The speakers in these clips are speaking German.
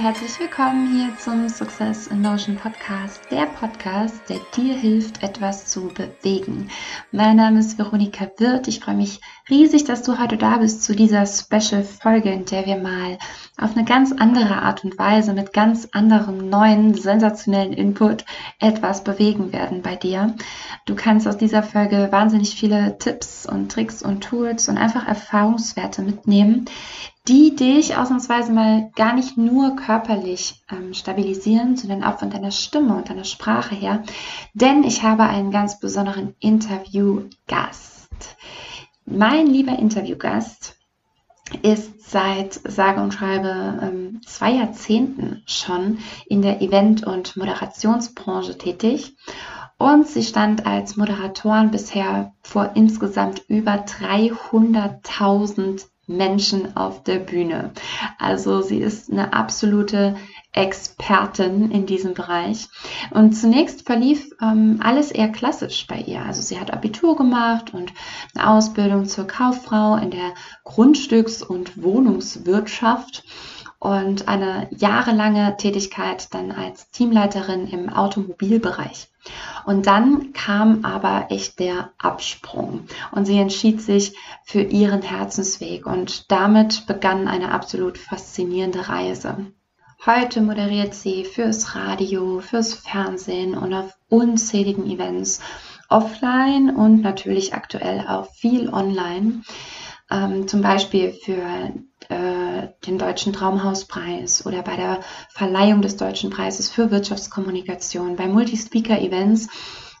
Herzlich willkommen hier zum Success in Motion Podcast, der Podcast, der dir hilft, etwas zu bewegen. Mein Name ist Veronika Wirth. Ich freue mich riesig, dass du heute da bist zu dieser Special Folge, in der wir mal auf eine ganz andere Art und Weise mit ganz anderem neuen, sensationellen Input etwas bewegen werden bei dir. Du kannst aus dieser Folge wahnsinnig viele Tipps und Tricks und Tools und einfach Erfahrungswerte mitnehmen, die dich ausnahmsweise mal gar nicht nur körperlich ähm, stabilisieren, sondern auch von deiner Stimme und deiner Sprache her. Denn ich habe einen ganz besonderen Interviewgast. Mein lieber Interviewgast ist seit sage und schreibe ähm, zwei Jahrzehnten schon in der Event- und Moderationsbranche tätig. Und sie stand als Moderatorin bisher vor insgesamt über 300.000 Menschen auf der Bühne. Also sie ist eine absolute Expertin in diesem Bereich. Und zunächst verlief ähm, alles eher klassisch bei ihr. Also sie hat Abitur gemacht und eine Ausbildung zur Kauffrau in der Grundstücks- und Wohnungswirtschaft und eine jahrelange Tätigkeit dann als Teamleiterin im Automobilbereich. Und dann kam aber echt der Absprung und sie entschied sich für ihren Herzensweg und damit begann eine absolut faszinierende Reise. Heute moderiert sie fürs Radio, fürs Fernsehen und auf unzähligen Events, offline und natürlich aktuell auch viel online. Ähm, zum Beispiel für äh, den Deutschen Traumhauspreis oder bei der Verleihung des Deutschen Preises für Wirtschaftskommunikation, bei Multi-Speaker-Events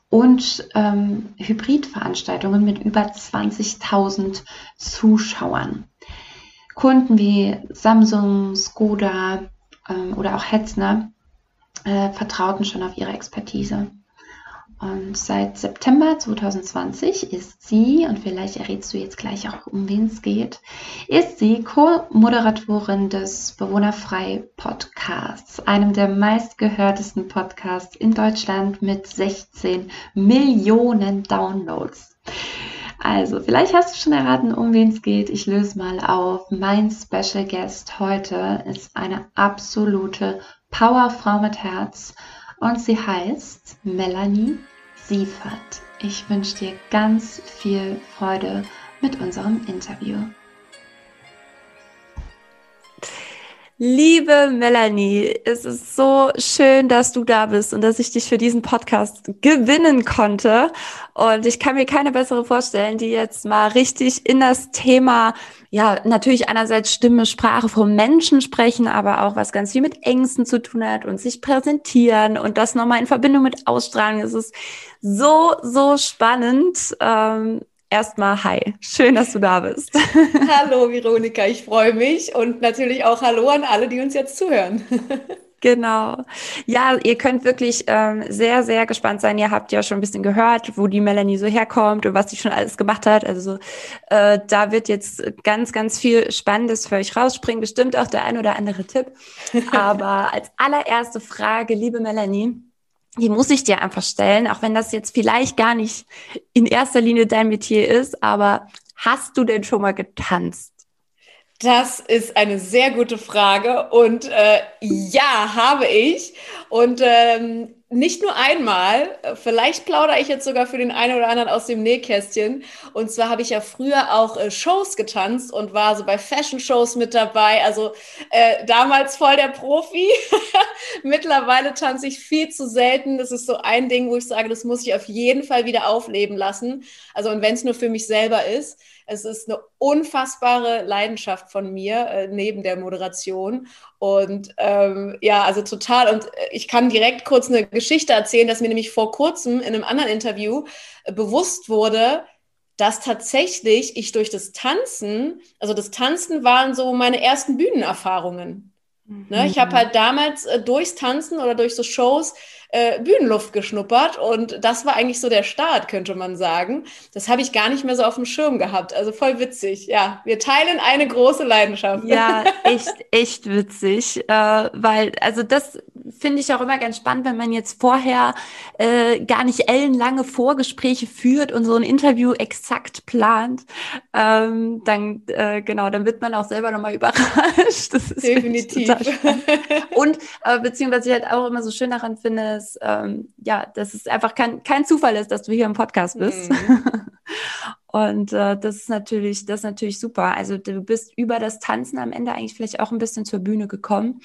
und ähm, Hybridveranstaltungen mit über 20.000 Zuschauern. Kunden wie Samsung, Skoda, ähm, oder auch Hetzner äh, vertrauten schon auf ihre Expertise. Und seit September 2020 ist sie, und vielleicht errätst du jetzt gleich auch, um wen es geht, ist sie Co-Moderatorin des Bewohnerfrei Podcasts, einem der meistgehörtesten Podcasts in Deutschland mit 16 Millionen Downloads. Also, vielleicht hast du schon erraten, um wen es geht. Ich löse mal auf. Mein Special Guest heute ist eine absolute Powerfrau mit Herz und sie heißt Melanie Siefert. Ich wünsche dir ganz viel Freude mit unserem Interview. Liebe Melanie, es ist so schön, dass du da bist und dass ich dich für diesen Podcast gewinnen konnte. Und ich kann mir keine bessere vorstellen, die jetzt mal richtig in das Thema, ja, natürlich einerseits Stimme, Sprache von Menschen sprechen, aber auch was ganz viel mit Ängsten zu tun hat und sich präsentieren und das nochmal in Verbindung mit Ausstrahlung. Es ist so, so spannend. Ähm, Erstmal hi, schön, dass du da bist. Hallo Veronika, ich freue mich und natürlich auch Hallo an alle, die uns jetzt zuhören. Genau. Ja, ihr könnt wirklich ähm, sehr, sehr gespannt sein. Ihr habt ja schon ein bisschen gehört, wo die Melanie so herkommt und was sie schon alles gemacht hat. Also äh, da wird jetzt ganz, ganz viel Spannendes für euch rausspringen. Bestimmt auch der ein oder andere Tipp. Aber als allererste Frage, liebe Melanie, die muss ich dir einfach stellen, auch wenn das jetzt vielleicht gar nicht in erster Linie dein Metier ist, aber hast du denn schon mal getanzt? Das ist eine sehr gute Frage und äh, ja, habe ich. Und ähm, nicht nur einmal, vielleicht plaudere ich jetzt sogar für den einen oder anderen aus dem Nähkästchen. Und zwar habe ich ja früher auch äh, Shows getanzt und war so bei Fashion-Shows mit dabei. Also äh, damals voll der Profi. Mittlerweile tanze ich viel zu selten. Das ist so ein Ding, wo ich sage, das muss ich auf jeden Fall wieder aufleben lassen. Also und wenn es nur für mich selber ist. Es ist eine unfassbare Leidenschaft von mir äh, neben der Moderation. Und ähm, ja, also total. Und äh, ich kann direkt kurz eine Geschichte erzählen, dass mir nämlich vor kurzem in einem anderen Interview äh, bewusst wurde, dass tatsächlich ich durch das Tanzen, also das Tanzen waren so meine ersten Bühnenerfahrungen. Mhm. Ne? Ich habe mhm. halt damals äh, durchs Tanzen oder durch so Shows äh, Bühnenluft geschnuppert und das war eigentlich so der Start, könnte man sagen. Das habe ich gar nicht mehr so auf dem Schirm gehabt. Also voll witzig. Ja, wir teilen eine große Leidenschaft. Ja, echt, echt witzig, äh, weil also das finde ich auch immer ganz spannend, wenn man jetzt vorher äh, gar nicht ellenlange Vorgespräche führt und so ein Interview exakt plant. Ähm, dann, äh, genau, dann wird man auch selber nochmal überrascht. Das ist Definitiv. und äh, beziehungsweise ich halt auch immer so schön daran finde, ist, ähm, ja, dass es einfach kein, kein Zufall ist, dass du hier im Podcast bist. Mhm. Und äh, das ist natürlich, das ist natürlich super. Also du bist über das Tanzen am Ende eigentlich vielleicht auch ein bisschen zur Bühne gekommen.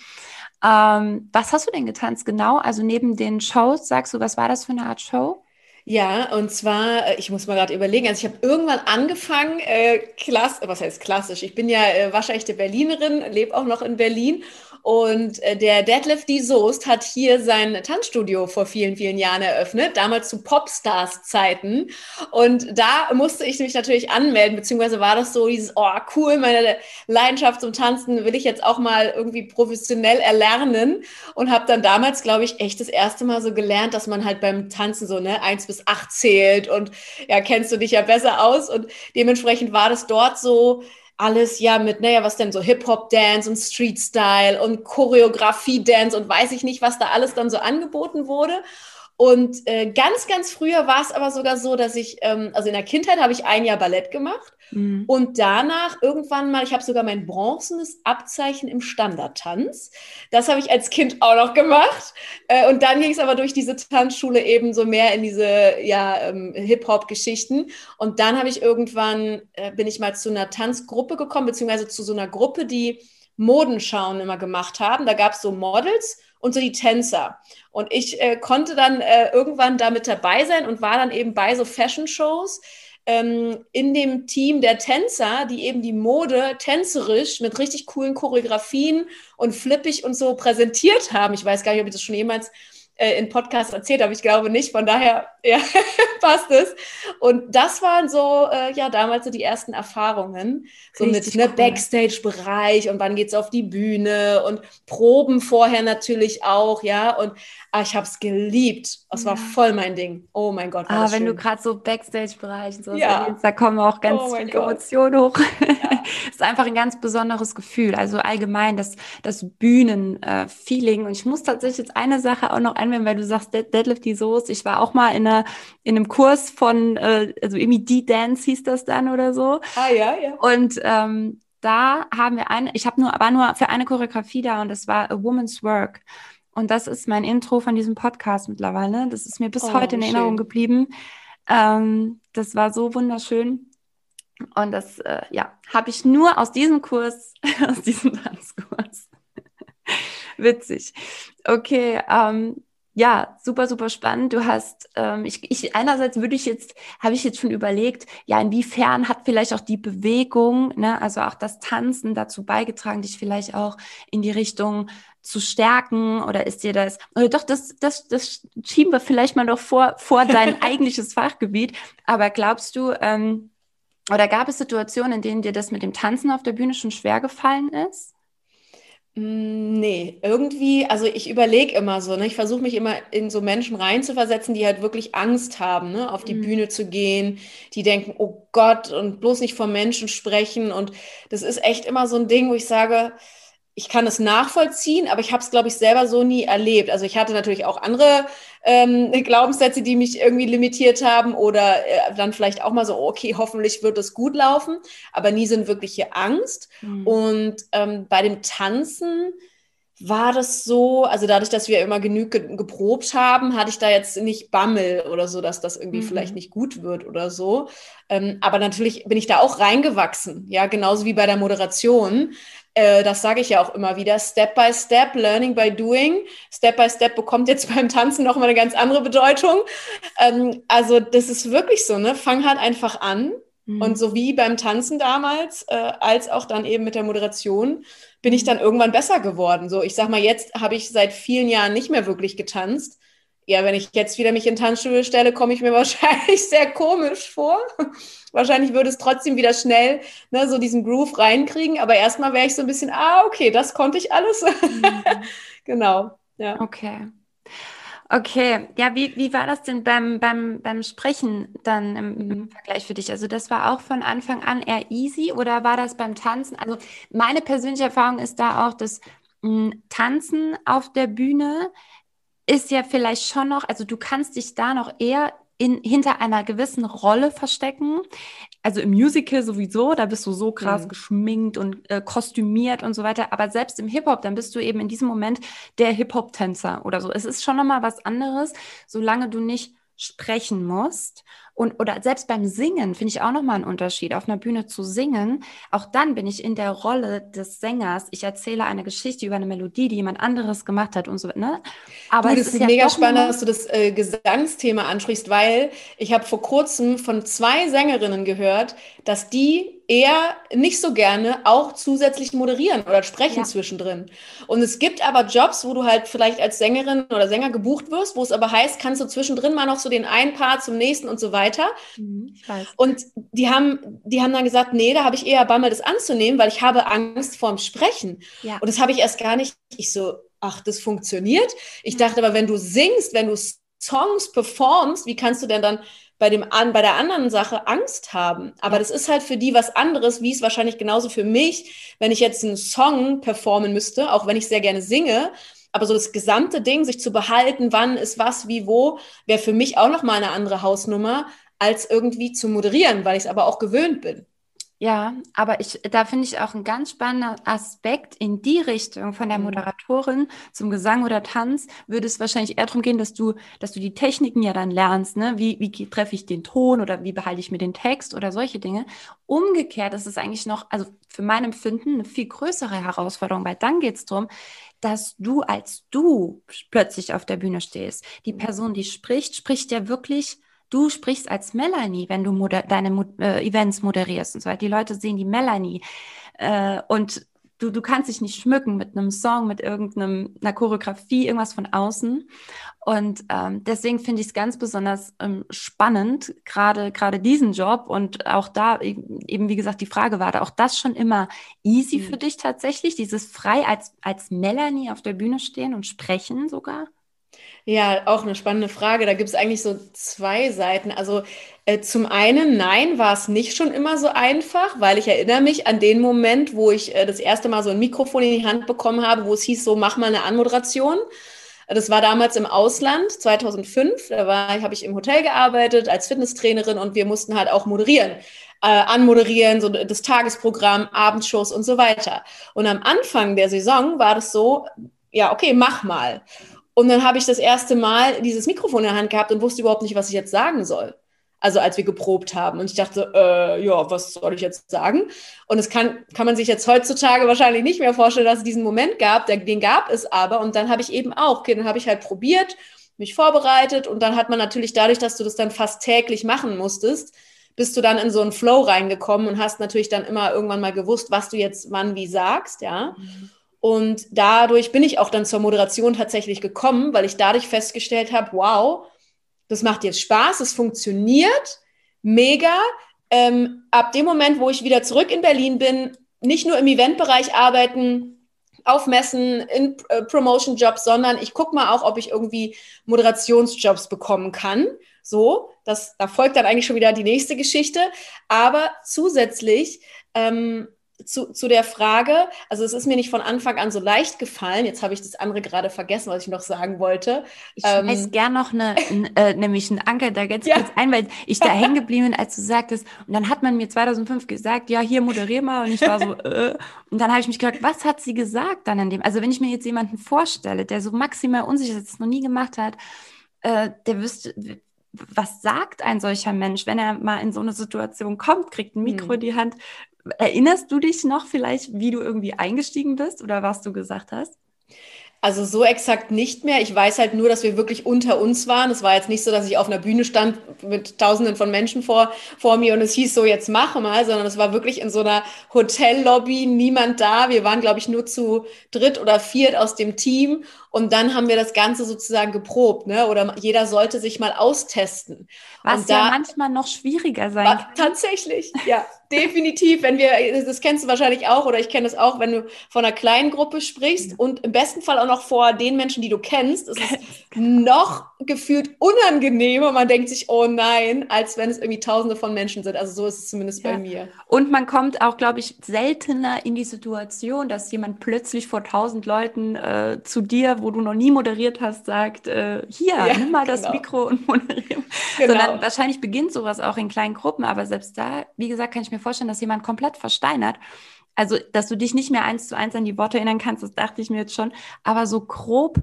Ähm, was hast du denn getanzt genau? Also neben den Shows, sagst du, was war das für eine Art Show? Ja, und zwar, äh, ich muss mal gerade überlegen, also ich habe irgendwann angefangen, äh, klass, was heißt klassisch? Ich bin ja äh, waschechte Berlinerin, lebe auch noch in Berlin und äh, der Deadlift D. Soest hat hier sein Tanzstudio vor vielen, vielen Jahren eröffnet, damals zu Popstars-Zeiten. Und da musste ich mich natürlich anmelden, beziehungsweise war das so dieses, oh cool, meine Leidenschaft zum Tanzen will ich jetzt auch mal irgendwie professionell erlernen. Und habe dann damals, glaube ich, echt das erste Mal so gelernt, dass man halt beim Tanzen so ne, eins bis acht zählt. Und ja, kennst du dich ja besser aus. Und dementsprechend war das dort so, alles ja mit, naja, was denn so Hip-Hop-Dance und Street-Style und Choreografie-Dance und weiß ich nicht, was da alles dann so angeboten wurde. Und äh, ganz, ganz früher war es aber sogar so, dass ich, ähm, also in der Kindheit habe ich ein Jahr Ballett gemacht mhm. und danach irgendwann mal, ich habe sogar mein bronzenes Abzeichen im Standardtanz. Das habe ich als Kind auch noch gemacht. Äh, und dann ging es aber durch diese Tanzschule eben so mehr in diese ja, ähm, Hip-Hop-Geschichten. Und dann habe ich irgendwann, äh, bin ich mal zu einer Tanzgruppe gekommen, beziehungsweise zu so einer Gruppe, die Modenschauen immer gemacht haben. Da gab es so Models und so die Tänzer. Und ich äh, konnte dann äh, irgendwann damit dabei sein und war dann eben bei so Fashion-Shows ähm, in dem Team der Tänzer, die eben die Mode tänzerisch mit richtig coolen Choreografien und flippig und so präsentiert haben. Ich weiß gar nicht, ob ich das schon jemals äh, in Podcasts erzählt habe. Ich glaube nicht. Von daher ja, passt es. Und das waren so, äh, ja, damals so die ersten Erfahrungen. So Richtig mit ne, cool. Backstage-Bereich und wann geht's auf die Bühne und Proben vorher natürlich auch, ja. Und ah, ich habe es geliebt. Es ja. war voll mein Ding. Oh mein Gott. Ah, wenn schön. du gerade so Backstage-Bereich und so ja. da kommen auch ganz oh viele Emotionen hoch. Ja. ist einfach ein ganz besonderes Gefühl. Also allgemein das, das Bühnen-Feeling. Äh, und ich muss tatsächlich jetzt eine Sache auch noch einwenden, weil du sagst, Deadlift die Soße. Ich war auch mal in, einer, in einem Kurs von, äh, also irgendwie D-Dance hieß das dann oder so. Ah, ja, ja. Und ähm, da haben wir eine, ich habe nur, war nur für eine Choreografie da und das war A Woman's Work. Und das ist mein Intro von diesem Podcast mittlerweile. Das ist mir bis oh, heute in Erinnerung schön. geblieben. Ähm, das war so wunderschön. Und das, äh, ja, habe ich nur aus diesem Kurs, aus diesem Tanzkurs. Witzig. Okay, ähm, ja, super, super spannend. Du hast, ähm, ich, ich einerseits würde ich jetzt, habe ich jetzt schon überlegt, ja, inwiefern hat vielleicht auch die Bewegung, ne, also auch das Tanzen dazu beigetragen, dich vielleicht auch in die Richtung zu stärken oder ist dir das, oder doch, das, das, das schieben wir vielleicht mal noch vor, vor dein eigentliches Fachgebiet. Aber glaubst du, ähm, oder gab es Situationen, in denen dir das mit dem Tanzen auf der Bühne schon schwer gefallen ist? Mm, nee, irgendwie, also ich überlege immer so, ne? Ich versuche mich immer in so Menschen reinzuversetzen, die halt wirklich Angst haben, ne? auf die mhm. Bühne zu gehen, die denken, oh Gott, und bloß nicht vor Menschen sprechen. Und das ist echt immer so ein Ding, wo ich sage, ich kann es nachvollziehen, aber ich habe es, glaube ich, selber so nie erlebt. Also ich hatte natürlich auch andere ähm, Glaubenssätze, die mich irgendwie limitiert haben oder äh, dann vielleicht auch mal so, okay, hoffentlich wird es gut laufen, aber nie sind wirkliche Angst. Mhm. Und ähm, bei dem Tanzen war das so, also dadurch, dass wir immer genug ge geprobt haben, hatte ich da jetzt nicht Bammel oder so, dass das irgendwie mhm. vielleicht nicht gut wird oder so. Ähm, aber natürlich bin ich da auch reingewachsen, ja, genauso wie bei der Moderation. Äh, das sage ich ja auch immer wieder, Step by Step, Learning by Doing. Step by Step bekommt jetzt beim Tanzen nochmal eine ganz andere Bedeutung. Ähm, also das ist wirklich so, ne? Fang halt einfach an. Mhm. Und so wie beim Tanzen damals, äh, als auch dann eben mit der Moderation, bin ich mhm. dann irgendwann besser geworden. So, ich sag mal, jetzt habe ich seit vielen Jahren nicht mehr wirklich getanzt ja, wenn ich jetzt wieder mich in Tanzstudio stelle, komme ich mir wahrscheinlich sehr komisch vor. wahrscheinlich würde es trotzdem wieder schnell ne, so diesen Groove reinkriegen, aber erstmal wäre ich so ein bisschen, ah, okay, das konnte ich alles. Mhm. genau, ja. Okay. Okay, ja, wie, wie war das denn beim, beim, beim Sprechen dann im, im, Vergleich für dich? Also das war auch von Anfang an eher easy oder war das beim Tanzen? Also meine persönliche Erfahrung ist da auch, dass Tanzen auf der Bühne ist ja vielleicht schon noch, also du kannst dich da noch eher in, hinter einer gewissen Rolle verstecken. Also im Musical sowieso, da bist du so krass mhm. geschminkt und äh, kostümiert und so weiter. Aber selbst im Hip-Hop, dann bist du eben in diesem Moment der Hip-Hop-Tänzer oder so. Es ist schon nochmal was anderes, solange du nicht sprechen musst. Und oder selbst beim Singen finde ich auch noch mal einen Unterschied auf einer Bühne zu singen. Auch dann bin ich in der Rolle des Sängers. Ich erzähle eine Geschichte über eine Melodie die jemand anderes gemacht hat und so ne? Aber du, das ist, ist ja mega spannend dass du das äh, Gesangsthema ansprichst weil ich habe vor kurzem von zwei Sängerinnen gehört dass die eher nicht so gerne auch zusätzlich moderieren oder sprechen ja. zwischendrin. Und es gibt aber Jobs, wo du halt vielleicht als Sängerin oder Sänger gebucht wirst, wo es aber heißt, kannst du zwischendrin mal noch so den einen Part zum nächsten und so weiter. Mhm, und die haben, die haben dann gesagt, nee, da habe ich eher Bammel, das anzunehmen, weil ich habe Angst vorm Sprechen. Ja. Und das habe ich erst gar nicht, ich so, ach, das funktioniert. Ich dachte aber, wenn du singst, wenn du Songs performst, wie kannst du denn dann bei, dem an, bei der anderen Sache Angst haben. Aber ja. das ist halt für die was anderes, wie es wahrscheinlich genauso für mich, wenn ich jetzt einen Song performen müsste, auch wenn ich sehr gerne singe. Aber so das gesamte Ding, sich zu behalten, wann ist was, wie, wo, wäre für mich auch nochmal eine andere Hausnummer, als irgendwie zu moderieren, weil ich es aber auch gewöhnt bin. Ja, aber ich, da finde ich auch einen ganz spannenden Aspekt in die Richtung von der mhm. Moderatorin zum Gesang oder Tanz würde es wahrscheinlich eher darum gehen, dass du, dass du die Techniken ja dann lernst, ne? Wie, wie treffe ich den Ton oder wie behalte ich mir den Text oder solche Dinge. Umgekehrt ist es eigentlich noch, also für mein Empfinden eine viel größere Herausforderung, weil dann geht es darum, dass du als du plötzlich auf der Bühne stehst. Die mhm. Person, die spricht, spricht ja wirklich Du sprichst als Melanie, wenn du moder deine Mo äh, Events moderierst und so weiter. Die Leute sehen die Melanie. Äh, und du, du kannst dich nicht schmücken mit einem Song, mit irgendeiner Choreografie, irgendwas von außen. Und ähm, deswegen finde ich es ganz besonders ähm, spannend, gerade gerade diesen Job. Und auch da, eben wie gesagt, die Frage war da auch das schon immer easy mhm. für dich tatsächlich, dieses frei als, als Melanie auf der Bühne stehen und sprechen sogar? Ja, auch eine spannende Frage. Da gibt es eigentlich so zwei Seiten. Also äh, zum einen, nein, war es nicht schon immer so einfach, weil ich erinnere mich an den Moment, wo ich äh, das erste Mal so ein Mikrofon in die Hand bekommen habe, wo es hieß, so mach mal eine Anmoderation. Das war damals im Ausland, 2005. Da habe ich im Hotel gearbeitet als Fitnesstrainerin und wir mussten halt auch moderieren, äh, anmoderieren, so das Tagesprogramm, Abendshows und so weiter. Und am Anfang der Saison war das so, ja, okay, mach mal. Und dann habe ich das erste Mal dieses Mikrofon in der Hand gehabt und wusste überhaupt nicht, was ich jetzt sagen soll. Also als wir geprobt haben. Und ich dachte, äh, ja, was soll ich jetzt sagen? Und es kann, kann man sich jetzt heutzutage wahrscheinlich nicht mehr vorstellen, dass es diesen Moment gab. Den gab es aber. Und dann habe ich eben auch, okay, dann habe ich halt probiert, mich vorbereitet. Und dann hat man natürlich dadurch, dass du das dann fast täglich machen musstest, bist du dann in so einen Flow reingekommen und hast natürlich dann immer irgendwann mal gewusst, was du jetzt wann wie sagst, ja. Mhm. Und dadurch bin ich auch dann zur Moderation tatsächlich gekommen, weil ich dadurch festgestellt habe, wow, das macht jetzt Spaß, es funktioniert, mega. Ähm, ab dem Moment, wo ich wieder zurück in Berlin bin, nicht nur im Eventbereich arbeiten, auf Messen, in äh, Promotion-Jobs, sondern ich gucke mal auch, ob ich irgendwie Moderationsjobs bekommen kann. So, das, da folgt dann eigentlich schon wieder die nächste Geschichte. Aber zusätzlich ähm, zu, zu der Frage, also es ist mir nicht von Anfang an so leicht gefallen. Jetzt habe ich das andere gerade vergessen, was ich noch sagen wollte. Ich ähm, weiß gern noch eine, äh, nämlich einen Anker da ganz ja. kurz ein, weil ich da hängen geblieben bin, als du sagtest. Und dann hat man mir 2005 gesagt, ja, hier moderier mal. Und ich war so, äh. Und dann habe ich mich gefragt, was hat sie gesagt dann an dem? Also wenn ich mir jetzt jemanden vorstelle, der so maximal unsicher ist, das noch nie gemacht hat, äh, der wüsste, was sagt ein solcher Mensch, wenn er mal in so eine Situation kommt, kriegt ein Mikro hm. in die Hand, Erinnerst du dich noch vielleicht, wie du irgendwie eingestiegen bist oder was du gesagt hast? Also so exakt nicht mehr. Ich weiß halt nur, dass wir wirklich unter uns waren. Es war jetzt nicht so, dass ich auf einer Bühne stand mit Tausenden von Menschen vor, vor mir und es hieß so, jetzt mache mal, sondern es war wirklich in so einer Hotellobby, niemand da. Wir waren, glaube ich, nur zu dritt oder viert aus dem Team Und dann haben wir das Ganze sozusagen geprobt, ne? Oder jeder sollte sich mal austesten. Was und ja da, manchmal noch schwieriger sein war, kann. tatsächlich, ja, definitiv. Wenn wir, das kennst du wahrscheinlich auch, oder ich kenne es auch, wenn du von einer kleinen Gruppe sprichst und im besten Fall auch noch vor den Menschen, die du kennst, ist es noch gefühlt unangenehmer. Man denkt sich, oh nein, als wenn es irgendwie Tausende von Menschen sind. Also so ist es zumindest Ja. bei mir. Und man kommt auch, glaube ich, seltener in die Situation, dass jemand plötzlich vor tausend Leuten äh, zu dir, wo du noch nie moderiert hast, sagt, äh, hier, Ja, nimm mal das genau. Mikro und moderiere. Genau. Sondern wahrscheinlich beginnt sowas auch in kleinen Gruppen, aber selbst da, wie gesagt, kann ich mir vorstellen, dass jemand komplett versteinert. Also, dass du dich nicht mehr eins zu eins an die Worte erinnern kannst, das dachte ich mir jetzt schon. Aber so grob,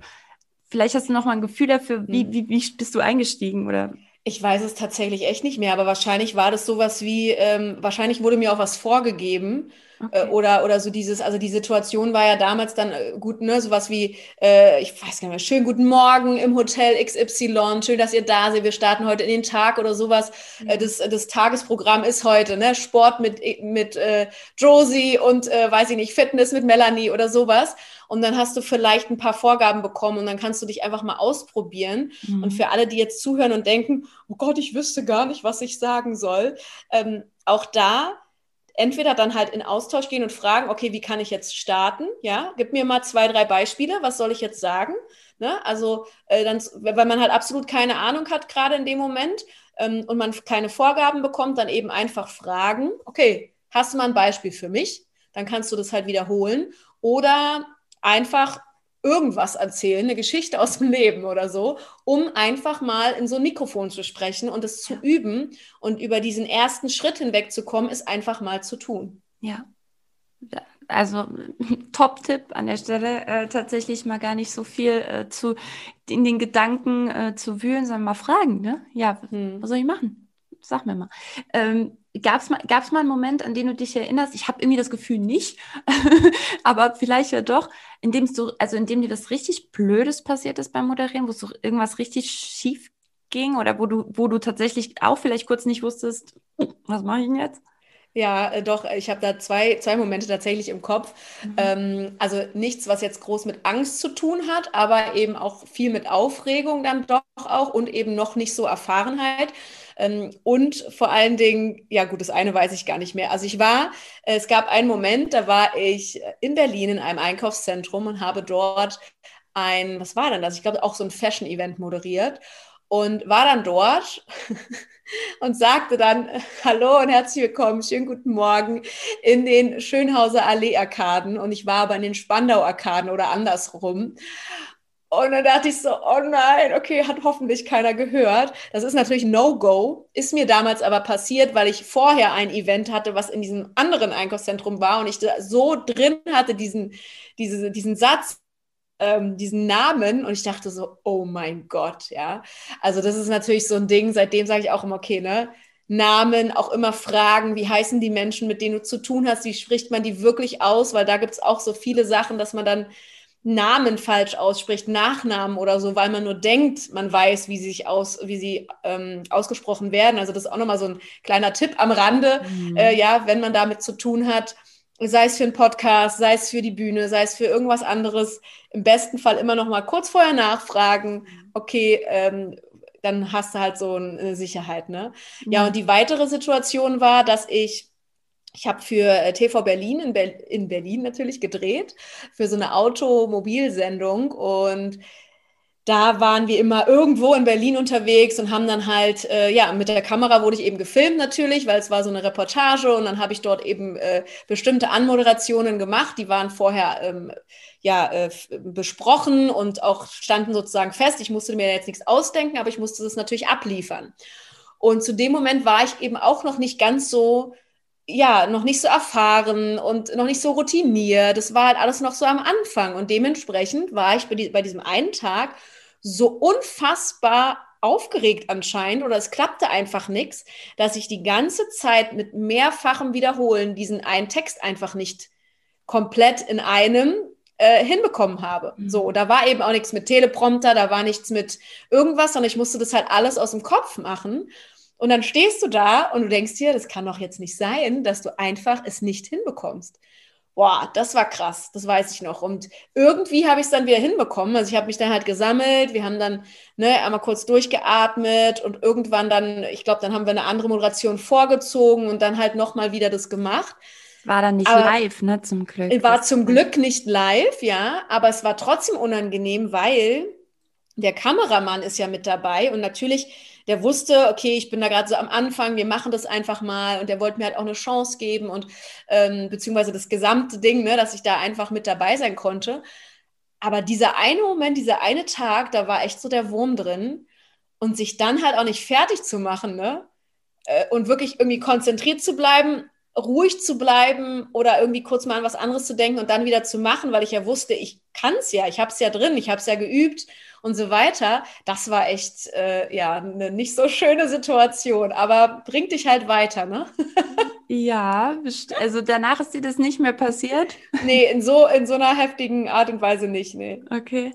vielleicht hast du noch mal ein Gefühl dafür, wie, Mhm. wie, wie bist du eingestiegen oder? Ich weiß es tatsächlich echt nicht mehr, aber wahrscheinlich war das sowas wie, ähm, wahrscheinlich wurde mir auch was vorgegeben äh, oder, oder so dieses, also die Situation war ja damals dann äh, gut, ne, sowas wie, äh, ich weiß gar nicht mehr, schön guten Morgen im Hotel XY, schön, dass ihr da seid, wir starten heute in den Tag oder sowas. Äh, das, das Tagesprogramm ist heute, ne, Sport mit, mit äh, Josie und, äh, weiß ich nicht, Fitness mit Melanie oder sowas. Und dann hast du vielleicht ein paar Vorgaben bekommen und dann kannst du dich einfach mal ausprobieren. Mhm. Und für alle, die jetzt zuhören und denken, oh Gott, ich wüsste gar nicht, was ich sagen soll, ähm, auch da entweder dann halt in Austausch gehen und fragen, okay, wie kann ich jetzt starten? Ja, gib mir mal zwei, drei Beispiele, was soll ich jetzt sagen? Ne? Also, äh, dann, weil man halt absolut keine Ahnung hat, gerade in dem Moment, ähm, und man keine Vorgaben bekommt, dann eben einfach fragen, okay, hast du mal ein Beispiel für mich? Dann kannst du das halt wiederholen. Oder einfach irgendwas erzählen, eine Geschichte aus dem Leben oder so, um einfach mal in so ein Mikrofon zu sprechen und es zu üben und über diesen ersten Schritt hinwegzukommen, ist einfach mal zu tun. Ja. Also Top-Tipp an der Stelle, äh, tatsächlich mal gar nicht so viel äh, zu in den Gedanken äh, zu wühlen, sondern mal fragen, ne? Ja, Hm. was soll ich machen? Sag mir mal. Ähm, Gab es mal, gab's mal einen Moment, an den du dich erinnerst? Ich habe irgendwie das Gefühl nicht, aber vielleicht ja doch, in dem du, also in dem dir was richtig Blödes passiert ist beim Moderieren, wo so irgendwas richtig schief ging oder wo du, wo du tatsächlich auch vielleicht kurz nicht wusstest, was mache ich denn jetzt? Ja, äh, doch, ich habe da zwei, zwei Momente tatsächlich im Kopf. Mhm. Ähm, also nichts, was jetzt groß mit Angst zu tun hat, aber eben auch viel mit Aufregung dann doch auch und eben noch nicht so Erfahrenheit. Ähm, und vor allen Dingen, ja gut, das eine weiß ich gar nicht mehr. Also ich war, äh, es gab einen Moment, da war ich in Berlin in einem Einkaufszentrum und habe dort ein, was war denn das? Ich glaube auch so ein Fashion-Event moderiert und war dann dort und sagte dann Hallo und herzlich willkommen, schönen guten Morgen in den Schönhauser Allee-Arkaden und ich war aber in den Spandau-Arkaden oder andersrum. Und dann dachte ich so, oh nein, okay, hat hoffentlich keiner gehört. Das ist natürlich No-Go, ist mir damals aber passiert, weil ich vorher ein Event hatte, was in diesem anderen Einkaufszentrum war und ich so drin hatte, diesen, diese, diesen Satz, ähm, diesen Namen und ich dachte so, oh mein Gott, ja. Also das ist natürlich so ein Ding, seitdem sage ich auch immer, okay, ne? Namen, auch immer fragen, wie heißen die Menschen, mit denen du zu tun hast, wie spricht man die wirklich aus, weil da gibt es auch so viele Sachen, dass man dann Namen falsch ausspricht, Nachnamen oder so, weil man nur denkt, man weiß, wie sie sich aus, wie sie ähm, ausgesprochen werden. Also das ist auch nochmal so ein kleiner Tipp am Rande, Mhm. äh, ja, wenn man damit zu tun hat, sei es für einen Podcast, sei es für die Bühne, sei es für irgendwas anderes, im besten Fall immer noch mal kurz vorher nachfragen, okay, ähm, dann hast du halt so eine Sicherheit, ne? Ja, und die weitere Situation war, dass ich ich habe für äh, TV Berlin in, Ber in Berlin natürlich gedreht, für so eine Automobilsendung. Und da waren wir immer irgendwo in Berlin unterwegs und haben dann halt, äh, ja, mit der Kamera wurde ich eben gefilmt natürlich, weil es war so eine Reportage und dann habe ich dort eben äh, bestimmte Anmoderationen gemacht, die waren vorher ähm, ja äh, besprochen und auch standen sozusagen fest. Ich musste mir jetzt nichts ausdenken, aber ich musste das natürlich abliefern. Und zu dem Moment war ich eben auch noch nicht ganz so ja, noch nicht so erfahren und noch nicht so routiniert. Das war halt alles noch so am Anfang. Und dementsprechend war ich bei, die, bei diesem einen Tag so unfassbar aufgeregt anscheinend oder es klappte einfach nichts, dass ich die ganze Zeit mit mehrfachem Wiederholen diesen einen Text einfach nicht komplett in einem äh, hinbekommen habe. Mhm. So, da war eben auch nichts mit Teleprompter, da war nichts mit irgendwas, sondern ich musste das halt alles aus dem Kopf machen. Und dann stehst du da und du denkst dir, das kann doch jetzt nicht sein, dass du einfach es nicht hinbekommst. Boah, das war krass, das weiß ich noch. Und irgendwie habe ich es dann wieder hinbekommen. Also ich habe mich dann halt gesammelt, wir haben dann ne, einmal kurz durchgeatmet und irgendwann dann, ich glaube, dann haben wir eine andere Moderation vorgezogen und dann halt nochmal wieder das gemacht. War dann nicht aber live, ne, zum Glück. War zum Glück nicht live, ja, aber es war trotzdem unangenehm, weil der Kameramann ist ja mit dabei und natürlich der wusste, okay, ich bin da gerade so am Anfang, wir machen das einfach mal und der wollte mir halt auch eine Chance geben und ähm, beziehungsweise das gesamte Ding, ne, dass ich da einfach mit dabei sein konnte. Aber dieser eine Moment, dieser eine Tag, da war echt so der Wurm drin und sich dann halt auch nicht fertig zu machen, ne? Äh, und wirklich irgendwie konzentriert zu bleiben, ruhig zu bleiben oder irgendwie kurz mal an was anderes zu denken und dann wieder zu machen, weil ich ja wusste, ich kann es ja, ich habe es ja drin, ich habe es ja geübt und so weiter. Das war echt äh, ja eine nicht so schöne Situation, aber bringt dich halt weiter, ne? Ja, also danach ist dir das nicht mehr passiert? Nee, in so, in so einer heftigen Art und Weise nicht, nee. Okay.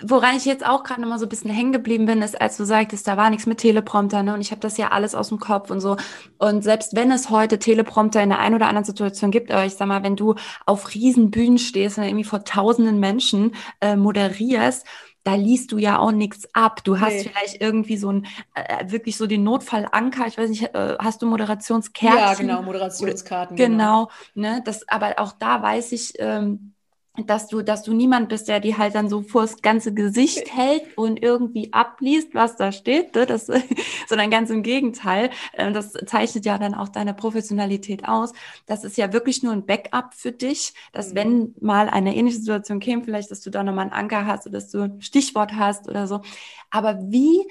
Woran ich jetzt auch gerade mal so ein bisschen hängen geblieben bin, ist, als du sagtest, da war nichts mit Teleprompter, ne? Und ich habe das ja alles aus dem Kopf und so. Und selbst wenn es heute Teleprompter in der einen oder anderen Situation gibt, aber ich sag mal, wenn du auf Riesenbühnen stehst und irgendwie vor tausenden Menschen äh, moderierst, da liest du ja auch nichts ab. Du hast nee. vielleicht irgendwie so ein, äh, wirklich so den Notfallanker, ich weiß nicht, äh, hast du Moderationskärtchen? Ja, genau, Moderationskarten. Genau, genau. ne, das, aber auch da weiß ich, ähm, dass du, dass du niemand bist, der die halt dann so vors ganze Gesicht hält und irgendwie abliest, was da steht, ne? das, sondern ganz im Gegenteil. Ähm, das zeichnet ja dann auch deine Professionalität aus. Das ist ja wirklich nur ein Backup für dich, dass mhm. wenn mal eine ähnliche Situation käme, vielleicht, dass du da nochmal einen Anker hast oder dass du ein Stichwort hast oder so. Aber wie,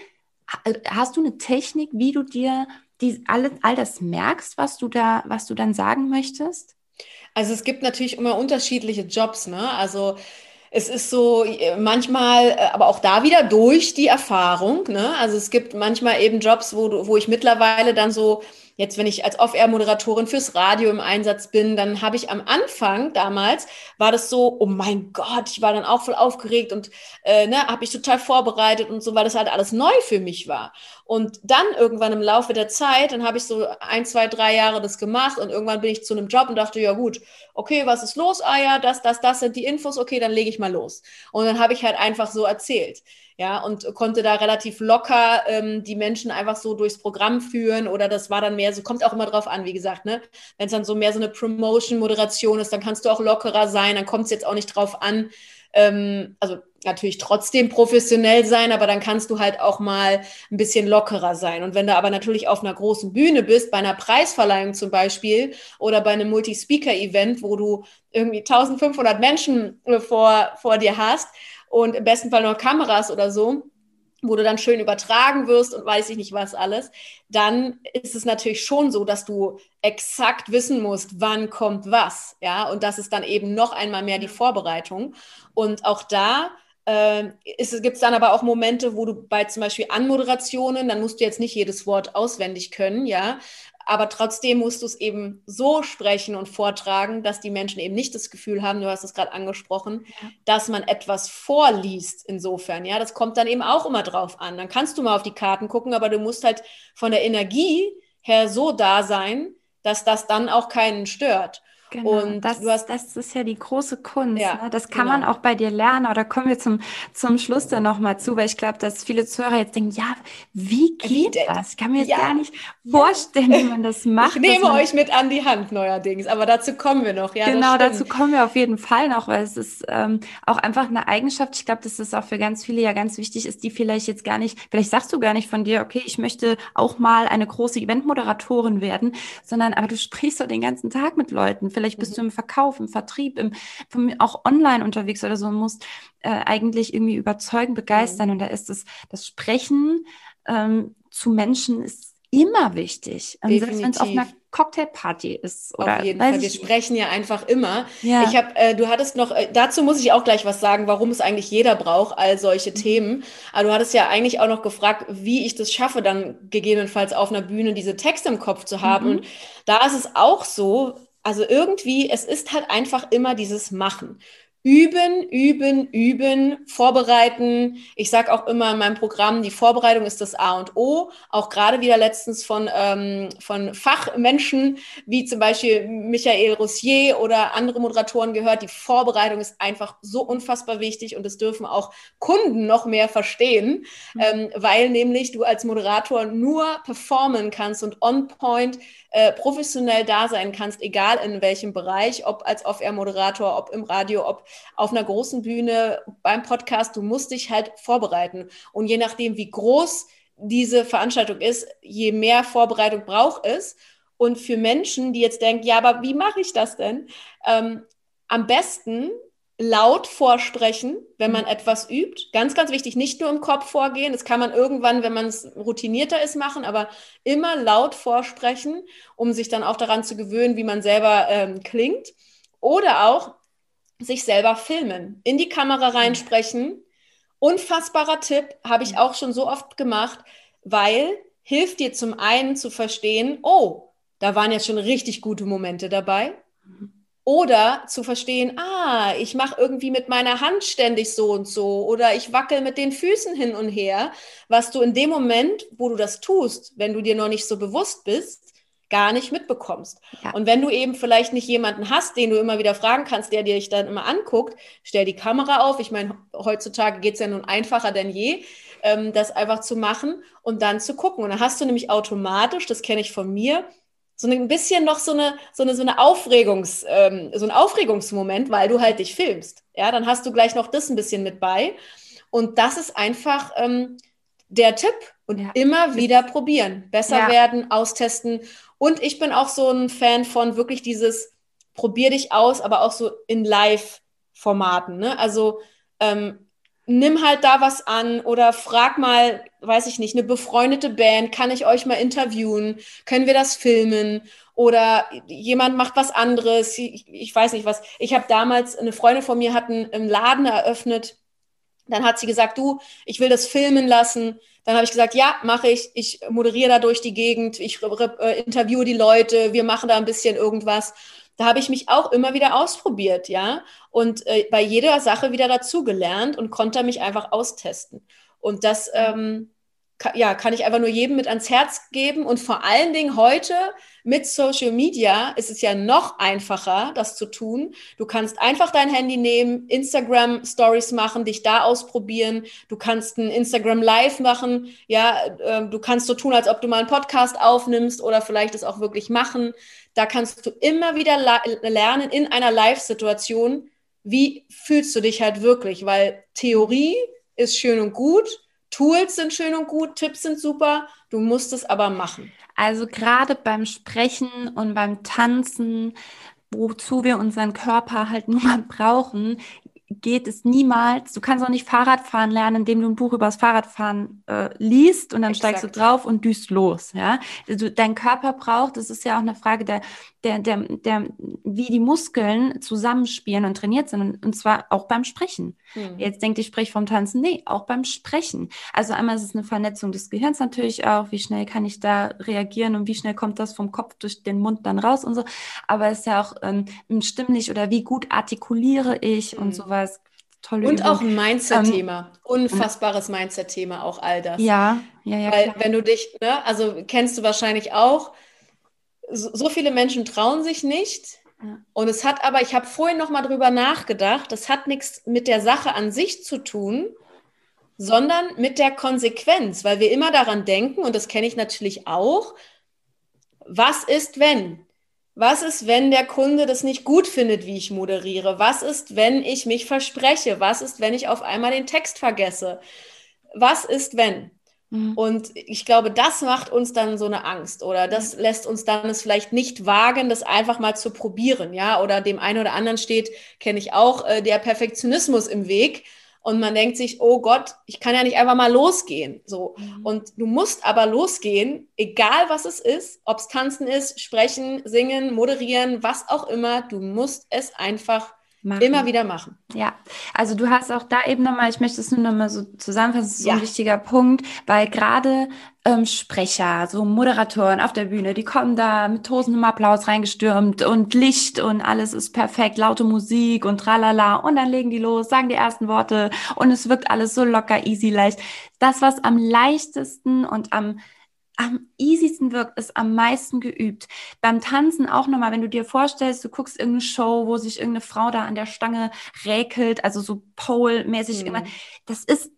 hast du eine Technik, wie du dir die, all, all das merkst, was du da, was du dann sagen möchtest? Also es gibt natürlich immer unterschiedliche Jobs, ne? Also es ist so manchmal, äh, aber auch da wieder durch die Erfahrung, ne? Also es gibt manchmal eben Jobs, wo, wo ich mittlerweile dann so Jetzt, wenn ich als Off-Air-Moderatorin fürs Radio im Einsatz bin, dann habe ich am Anfang damals, war das so, oh mein Gott, ich war dann auch voll aufgeregt und äh, ne, habe ich total vorbereitet und so, weil das halt alles neu für mich war. Und dann irgendwann im Laufe der Zeit, dann habe ich so ein, zwei, drei Jahre das gemacht und irgendwann bin ich zu einem Job und dachte, ja gut, okay, was ist los? Ah ja, das, das, das sind die Infos, okay, dann lege ich mal los. Und dann habe ich halt einfach so erzählt ja, und konnte da relativ locker ähm, die Menschen einfach so durchs Programm führen oder das war dann mehr so, kommt auch immer drauf an, wie gesagt, ne? Wenn es dann so mehr so eine Promotion-Moderation ist, dann kannst du auch lockerer sein, dann kommt es jetzt auch nicht drauf an, ähm, also natürlich trotzdem professionell sein, aber dann kannst du halt auch mal ein bisschen lockerer sein. Und wenn du aber natürlich auf einer großen Bühne bist, bei einer Preisverleihung zum Beispiel oder bei einem Multi-Speaker-Event, wo du irgendwie 1500 Menschen äh, vor, vor dir hast und im besten Fall noch Kameras oder so, wo du dann schön übertragen wirst und weiß ich nicht was alles, dann ist es natürlich schon so, dass du exakt wissen musst, wann kommt was, ja, und das ist dann eben noch einmal mehr die Vorbereitung. Und auch da äh, gibt es dann aber auch Momente, wo du bei zum Beispiel Anmoderationen, dann musst du jetzt nicht jedes Wort auswendig können, ja, aber trotzdem musst du es eben so sprechen und vortragen, dass die Menschen eben nicht das Gefühl haben, du hast es gerade angesprochen, ja. dass man etwas vorliest insofern. Ja, das kommt dann eben auch immer drauf an. Dann kannst du mal auf die Karten gucken, aber du musst halt von der Energie her so da sein, dass das dann auch keinen stört. Genau, und das, hast, das ist ja die große Kunst. Ja, ne? Das kann genau. man auch bei dir lernen. Da kommen wir zum, zum Schluss dann nochmal zu, weil ich glaube, dass viele Zuhörer jetzt denken, ja, wie geht wie das? Ich kann mir jetzt ja. gar nicht vorstellen, wie man das macht. Ich nehme euch mit an die Hand neuerdings, aber dazu kommen wir noch. Ja, genau, dazu kommen wir auf jeden Fall noch, weil es ist ähm, auch einfach eine Eigenschaft. Ich glaube, dass das auch für ganz viele ja ganz wichtig ist, die vielleicht jetzt gar nicht, vielleicht sagst du gar nicht von dir, okay, ich möchte auch mal eine große Eventmoderatorin werden, sondern aber du sprichst so den ganzen Tag mit Leuten Vielleicht bist mhm. du im Verkauf, im Vertrieb, im, auch online unterwegs oder so und musst äh, eigentlich irgendwie überzeugen, begeistern. Mhm. Und da ist es, das Sprechen ähm, zu Menschen ist immer wichtig. Ähm, selbst wenn es auf einer Cocktailparty ist. Oder, Auf jeden Fall. Wir sprechen ja einfach immer. Ja. Ich habe, äh, du hattest noch, äh, dazu muss ich auch gleich was sagen, warum es eigentlich jeder braucht, all solche mhm. Themen. Aber du hattest ja eigentlich auch noch gefragt, wie ich das schaffe, dann gegebenenfalls auf einer Bühne diese Texte im Kopf zu haben. Mhm. Und da ist es auch so, also irgendwie, es ist halt einfach immer dieses Machen. üben, üben, üben, vorbereiten. Ich sage auch immer in meinem Programm, die Vorbereitung ist das A und O. Auch gerade wieder letztens von, ähm, von Fachmenschen, wie zum Beispiel Michael Rossier oder andere Moderatoren gehört. Die Vorbereitung ist einfach so unfassbar wichtig und das dürfen auch Kunden noch mehr verstehen, mhm. ähm, weil nämlich du als Moderator nur performen kannst und on point äh, professionell da sein kannst, egal in welchem Bereich, ob als Off-Air-Moderator, ob im Radio, ob auf einer großen Bühne, beim Podcast, du musst dich halt vorbereiten. Und je nachdem, wie groß diese Veranstaltung ist, je mehr Vorbereitung braucht es. Und für Menschen, die jetzt denken, ja, aber wie mache ich das denn? Ähm, am besten laut vorsprechen, wenn man mhm. etwas übt. Ganz, ganz wichtig, nicht nur im Kopf vorgehen. Das kann man irgendwann, wenn man es routinierter ist, machen, aber immer laut vorsprechen, um sich dann auch daran zu gewöhnen, wie man selber ähm, klingt. Oder auch sich selber filmen, in die Kamera mhm. reinsprechen. Unfassbarer Tipp, habe ich mhm. auch schon so oft gemacht, weil hilft dir zum einen zu verstehen, oh, da waren jetzt schon richtig gute Momente dabei. Oder zu verstehen, ah, ich mache irgendwie mit meiner Hand ständig so und so oder ich wackel mit den Füßen hin und her, was du in dem Moment, wo du das tust, wenn du dir noch nicht so bewusst bist, gar nicht mitbekommst. Ja. Und wenn du eben vielleicht nicht jemanden hast, den du immer wieder fragen kannst, der dir dich dann immer anguckt, stell die Kamera auf. Ich meine, heutzutage geht es ja nun einfacher denn je, ähm, das einfach zu machen und dann zu gucken. Und dann hast du nämlich automatisch, das kenne ich von mir, so ein bisschen noch so eine, so eine, so eine Aufregungs, ähm, so ein Aufregungsmoment, weil du halt dich filmst. Ja, dann hast du gleich noch das ein bisschen mit bei. Und das ist einfach ähm, der Tipp. Und ja. immer wieder probieren, besser ja. werden, austesten. Und ich bin auch so ein Fan von wirklich dieses probier dich aus, aber auch so in Live-Formaten. Ne? Also ähm, nimm halt da was an oder frag mal, weiß ich nicht, eine befreundete Band, kann ich euch mal interviewen? Können wir das filmen? Oder jemand macht was anderes, ich, ich weiß nicht was. Ich habe damals, eine Freundin von mir hat einen Laden eröffnet, dann hat sie gesagt, du, ich will das filmen lassen. Dann habe ich gesagt, ja, mache ich. Ich moderiere da durch die Gegend, ich äh, interviewe die Leute, wir machen da ein bisschen irgendwas da habe ich mich auch immer wieder ausprobiert, ja, und äh, bei jeder Sache wieder dazugelernt und konnte mich einfach austesten. Und das, ähm, kann, ja, kann ich einfach nur jedem mit ans Herz geben. Und vor allen Dingen heute mit Social Media ist es ja noch einfacher, das zu tun. Du kannst einfach dein Handy nehmen, Instagram Stories machen, dich da ausprobieren. Du kannst ein Instagram Live machen. Ja, äh, du kannst so tun, als ob du mal einen Podcast aufnimmst oder vielleicht es auch wirklich machen. Da kannst du immer wieder lernen in einer Live-Situation, wie fühlst du dich halt wirklich, weil Theorie ist schön und gut, Tools sind schön und gut, Tipps sind super, du musst es aber machen. Also gerade beim Sprechen und beim Tanzen, wozu wir unseren Körper halt nur mal brauchen, geht es niemals. Du kannst auch nicht Fahrradfahren lernen, indem du ein Buch über das Fahrradfahren äh, liest und dann Exakt. steigst du drauf und düst los. Ja, also dein Körper braucht. Das ist ja auch eine Frage der, der, der, der, wie die Muskeln zusammenspielen und trainiert sind und, und zwar auch beim Sprechen. Mhm. Jetzt denkt ich sprich vom Tanzen, nee, auch beim Sprechen. Also einmal ist es eine Vernetzung des Gehirns natürlich auch. Wie schnell kann ich da reagieren und wie schnell kommt das vom Kopf durch den Mund dann raus und so. Aber es ist ja auch ähm, stimmlich oder wie gut artikuliere ich mhm. und so weiter sowas. Tolle und Übung. auch ein Mindset-Thema. Ähm, Unfassbares Mindset-Thema, auch all das. Ja, ja, ja. Weil klar. wenn du dich, ne, also kennst du wahrscheinlich auch, so, so viele Menschen trauen sich nicht. Ja. Und es hat aber, ich habe vorhin noch mal drüber nachgedacht, das hat nichts mit der Sache an sich zu tun, sondern mit der Konsequenz, weil wir immer daran denken, und das kenne ich natürlich auch, was ist, wenn? Was ist, wenn der Kunde das nicht gut findet, wie ich moderiere? Was ist, wenn ich mich verspreche? Was ist, wenn ich auf einmal den Text vergesse? Was ist, wenn? Mhm. Und ich glaube, das macht uns dann so eine Angst oder das mhm. lässt uns dann es vielleicht nicht wagen, das einfach mal zu probieren, ja? Oder dem einen oder anderen steht, kenne ich auch, äh, der Perfektionismus im Weg und man denkt sich, oh Gott, ich kann ja nicht einfach mal losgehen. So. Mhm. Und du musst aber losgehen, egal was es ist, ob es tanzen ist, sprechen, singen, moderieren, was auch immer, du musst es einfach Machen. Immer wieder machen. Ja, also du hast auch da eben nochmal, ich möchte es nur nochmal so zusammenfassen, das ist so ja. ein wichtiger Punkt, weil gerade ähm, Sprecher, so Moderatoren auf der Bühne, die kommen da mit tosendem Applaus reingestürmt und Licht und alles ist perfekt, laute Musik und tralala und dann legen die los, sagen die ersten Worte und es wirkt alles so locker, easy, leicht. Das, was am leichtesten und am am easiesten wirkt, ist am meisten geübt. Beim Tanzen auch nochmal, wenn du dir vorstellst, du guckst irgendeine Show, wo sich irgendeine Frau da an der Stange räkelt, also so Pole-mäßig, mhm. das ist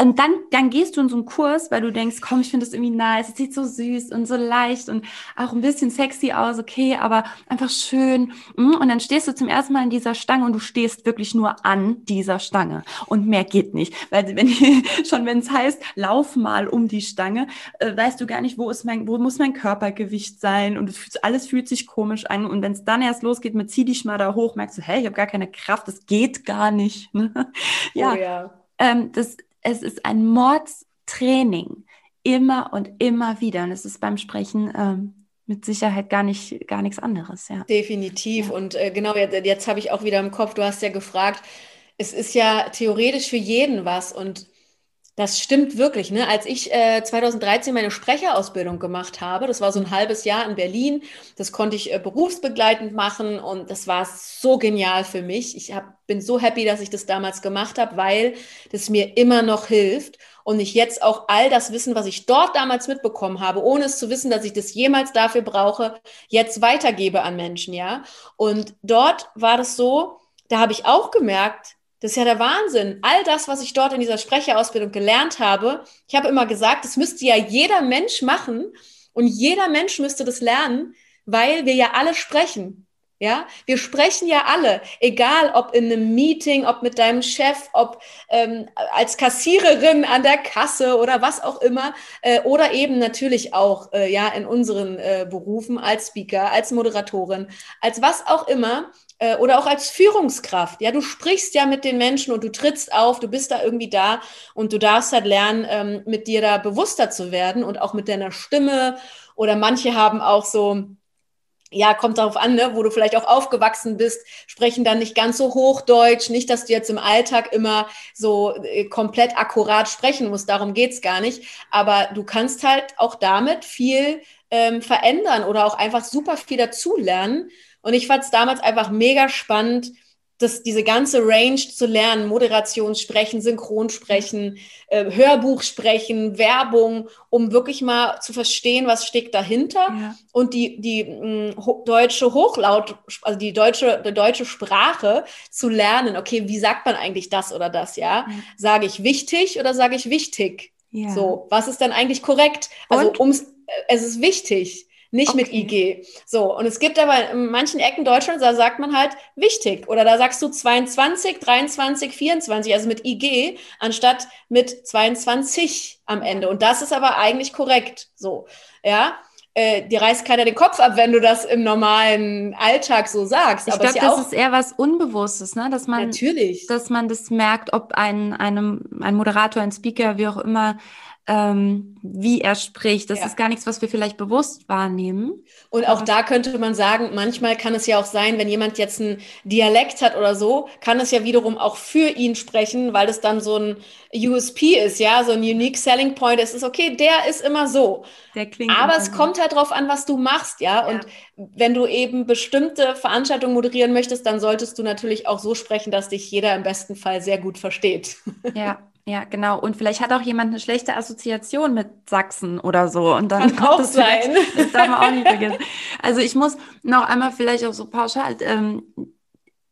und dann, dann gehst du in so einen Kurs, weil du denkst, komm, ich finde das irgendwie nice, es sieht so süß und so leicht und auch ein bisschen sexy aus, okay, aber einfach schön. Mm, und dann stehst du zum ersten Mal in dieser Stange und du stehst wirklich nur an dieser Stange und mehr geht nicht. Weil wenn schon wenn es heißt, lauf mal um die Stange, äh, weißt du gar nicht, wo ist mein, wo muss mein Körpergewicht sein und alles fühlt sich komisch an. Und wenn es dann erst losgeht mit zieh dich mal da hoch, merkst du, hey, ich habe gar keine Kraft, das geht gar nicht. Ne? ja. Oh, ja. Ähm, das es ist ein Mordstraining. Immer und immer wieder. Und es ist beim Sprechen ähm, mit Sicherheit gar nicht gar nichts anderes, ja. Definitiv. Ja. Und äh, genau, jetzt, jetzt habe ich auch wieder im Kopf, du hast ja gefragt, es ist ja theoretisch für jeden was. Und das stimmt wirklich. Ne? Als ich äh, 2013 meine Sprecherausbildung gemacht habe, das war so ein halbes Jahr in Berlin, das konnte ich äh, berufsbegleitend machen und das war so genial für mich. Ich hab, bin so happy, dass ich das damals gemacht habe, weil das mir immer noch hilft und ich jetzt auch all das Wissen, was ich dort damals mitbekommen habe, ohne es zu wissen, dass ich das jemals dafür brauche, jetzt weitergebe an Menschen, ja. Und dort war das so, da habe ich auch gemerkt, das ist ja der Wahnsinn. All das, was ich dort in dieser Sprecherausbildung gelernt habe, ich habe immer gesagt, das müsste ja jeder Mensch machen und jeder Mensch müsste das lernen, weil wir ja alle sprechen. Ja, wir sprechen ja alle, egal ob in einem Meeting, ob mit deinem Chef, ob ähm, als Kassiererin an der Kasse oder was auch immer, äh, oder eben natürlich auch äh, ja in unseren äh, Berufen als Speaker, als Moderatorin, als was auch immer äh, oder auch als Führungskraft. Ja, du sprichst ja mit den Menschen und du trittst auf, du bist da irgendwie da und du darfst halt lernen, ähm, mit dir da bewusster zu werden und auch mit deiner Stimme. Oder manche haben auch so, ja, kommt darauf an, ne, wo du vielleicht auch aufgewachsen bist, sprechen dann nicht ganz so Hochdeutsch, nicht, dass du jetzt im Alltag immer so äh, komplett akkurat sprechen musst, darum geht's gar nicht, aber du kannst halt auch damit viel ähm, verändern oder auch einfach super viel dazulernen und ich fand es damals einfach mega spannend, das, diese ganze Range zu lernen, Moderation sprechen, Synchronsprechen, äh, Hörbuch sprechen, Werbung, um wirklich mal zu verstehen, was steckt dahinter ja. und die, die mh, mm, deutsche Hochlaut, also die deutsche, die deutsche Sprache zu lernen. Okay, wie sagt man eigentlich das oder das, ja? ja. Sage ich wichtig oder sage ich wichtig? Ja. So, was ist dann eigentlich korrekt? Also, ums, äh, es ist wichtig nicht okay. mit IG. So, und es gibt aber in manchen Ecken Deutschlands, da sagt man halt wichtig. Oder da sagst du 22, 23, 24, also mit IG, anstatt mit 22 am Ende. Und das ist aber eigentlich korrekt. So, ja. Äh, dir reißt keiner den Kopf ab, wenn du das im normalen Alltag so sagst. Ich glaube, das ist eher was Unbewusstes, ne? dass man, Natürlich. dass man das merkt, ob ein, einem, ein Moderator, ein Speaker, wie auch immer, ähm, wie er spricht. Das ja. ist gar nichts, was wir vielleicht bewusst wahrnehmen. Und auch da könnte man sagen, manchmal kann es ja auch sein, wenn jemand jetzt einen Dialekt hat oder so, kann es ja wiederum auch für ihn sprechen, weil das dann so ein USP ist, ja, so ein Unique Selling Point. Es ist okay, der ist immer so. Der klingt Aber es kommt halt drauf an, was du machst, ja? ja. Und wenn du eben bestimmte Veranstaltungen moderieren möchtest, dann solltest du natürlich auch so sprechen, dass dich jeder im besten Fall sehr gut versteht. Ja, Ja, genau. Und vielleicht hat auch jemand eine schlechte Assoziation mit Sachsen oder so. Und dann Kann auch sein. Das darf man auch nicht vergessen. Also ich muss noch einmal vielleicht auch so pauschal ähm,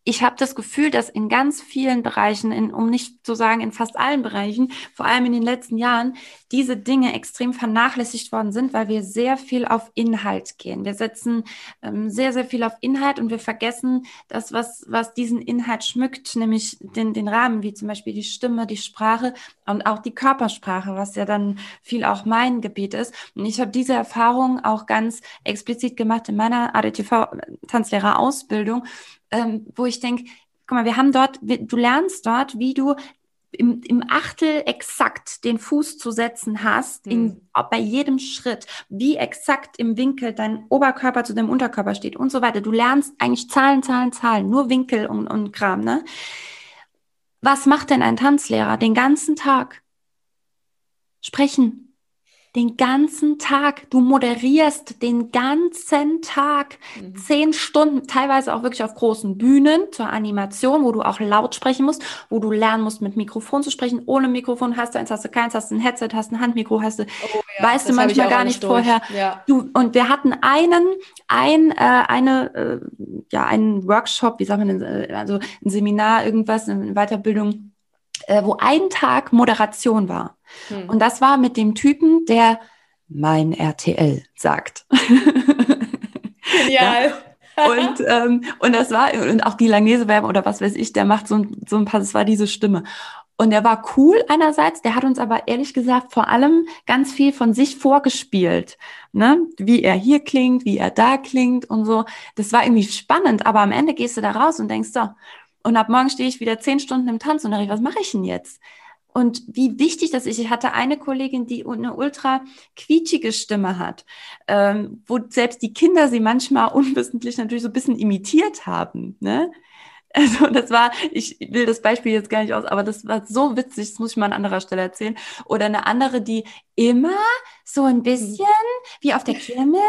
ich habe das Gefühl, dass in ganz vielen Bereichen, in, um nicht zu sagen in fast allen Bereichen, vor allem in den letzten Jahren, diese Dinge extrem vernachlässigt worden sind, weil wir sehr viel auf Inhalt gehen. Wir setzen ähm, sehr, sehr viel auf Inhalt und wir vergessen das, was, was diesen Inhalt schmückt, nämlich den, den Rahmen, wie zum Beispiel die Stimme, die Sprache und auch die Körpersprache, was ja dann viel auch mein Gebiet ist. Und ich habe diese Erfahrung auch ganz explizit gemacht in meiner ADTV-Tanzlehrerausbildung, ähm, wo ich denke, guck mal, wir haben dort, du lernst dort, wie du im, im Achtel exakt den Fuß zu setzen hast, in, Mhm. bei jedem Schritt, wie exakt im Winkel dein Oberkörper zu deinem Unterkörper steht und so weiter. Du lernst eigentlich Zahlen, Zahlen, Zahlen, nur Winkel und, und Kram, ne? Was macht denn ein Tanzlehrer den ganzen Tag? Sprechen. Den ganzen Tag. Du moderierst den ganzen Tag. Mhm. Zehn Stunden, teilweise auch wirklich auf großen Bühnen zur Animation, wo du auch laut sprechen musst, wo du lernen musst, mit Mikrofon zu sprechen. Ohne Mikrofon hast du eins, hast du keins, hast du ein Headset, hast ein Handmikro, hast du, Oh, weißt du manchmal gar nicht durch. vorher. Ja. Du, und wir hatten einen, ein, äh, eine, äh, ja, einen Workshop, wie sagt man denn, äh, also ein Seminar, irgendwas, eine Weiterbildung, äh, wo ein Tag Moderation war. Hm. Und das war mit dem Typen, der mein RTL sagt. Genial. und, ähm, und das war, und auch die Langnese-Werbung oder was weiß ich, der macht so ein, so ein paar, das war diese Stimme. Und der war cool einerseits, der hat uns aber ehrlich gesagt vor allem ganz viel von sich vorgespielt, ne? Wie er hier klingt, wie er da klingt und so. Das war irgendwie spannend, aber am Ende gehst du da raus und denkst so, und ab morgen stehe ich wieder zehn Stunden im Tanzunterricht, was mache ich denn jetzt? Und wie wichtig das ist. Ich hatte eine Kollegin, die eine ultra quietschige Stimme hat, ähm, wo selbst die Kinder sie manchmal unwissentlich natürlich so ein bisschen imitiert haben. Ne? Also das war, ich will das Beispiel jetzt gar nicht aus, aber das war so witzig, das muss ich mal an anderer Stelle erzählen. Oder eine andere, die immer so ein bisschen wie auf der Kirmes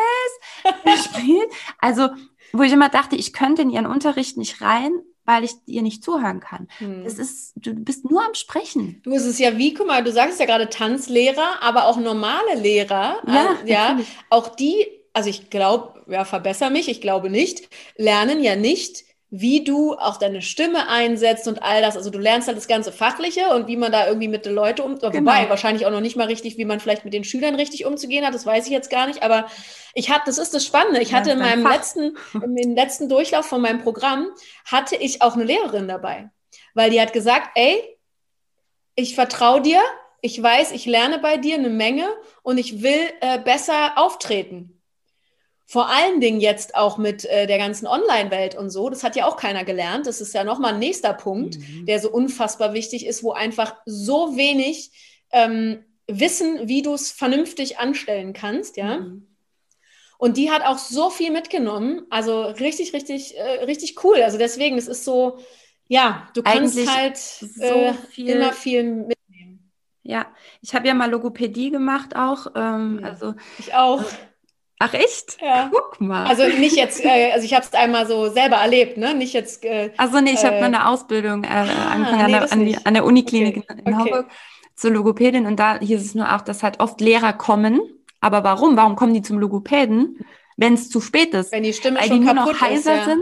spielt. Also wo ich immer dachte, ich könnte in ihren Unterricht nicht rein, weil ich ihr nicht zuhören kann. Hm. Es ist, du bist nur am Sprechen. Du, es ist ja wie, guck mal, du sagst ja gerade Tanzlehrer, aber auch normale Lehrer, äh, ja, auch die, also ich glaube, ja, verbessere mich, ich glaube nicht, lernen ja nicht, wie du auch deine Stimme einsetzt und all das. Also du lernst halt das ganze Fachliche und wie man da irgendwie mit den Leuten um, Genau. wobei wahrscheinlich auch noch nicht mal richtig, wie man vielleicht mit den Schülern richtig umzugehen hat, das weiß ich jetzt gar nicht, aber ich hatte, das ist das Spannende, ich Ja, hatte in meinem Fach. letzten, im letzten Durchlauf von meinem Programm, hatte ich auch eine Lehrerin dabei, weil die hat gesagt, ey, ich vertraue dir, ich weiß, ich lerne bei dir eine Menge und ich will äh, besser auftreten. Vor allen Dingen jetzt auch mit äh, der ganzen Online-Welt und so. Das hat ja auch keiner gelernt. Das ist ja nochmal ein nächster Punkt, Mhm. der so unfassbar wichtig ist, wo einfach so wenig ähm, wissen, wie du es vernünftig anstellen kannst, ja. Mhm. Und die hat auch so viel mitgenommen. Also richtig, richtig, äh, richtig cool. Also deswegen, es ist so, ja, du kannst Eigentlich halt so äh, viel- immer viel mitnehmen. Ja, ich habe ja mal Logopädie gemacht auch. Ähm, Ja. Also, Ich auch. Ach echt? Ja. Guck mal. Also nicht jetzt, äh, also ich habe es einmal so selber erlebt, ne? Nicht jetzt. Äh, Also nee, ich habe Äh, mal eine Ausbildung äh, angefangen nee, an, der, an, die, der Uniklinik Okay, in, in okay. Hamburg zur Logopädin und da hieß es nur auch, dass halt oft Lehrer kommen. Aber warum? Warum kommen die zum Logopäden, wenn es zu spät ist? wenn die Stimme Weil die schon nur kaputt noch heiser ist. Ja. sind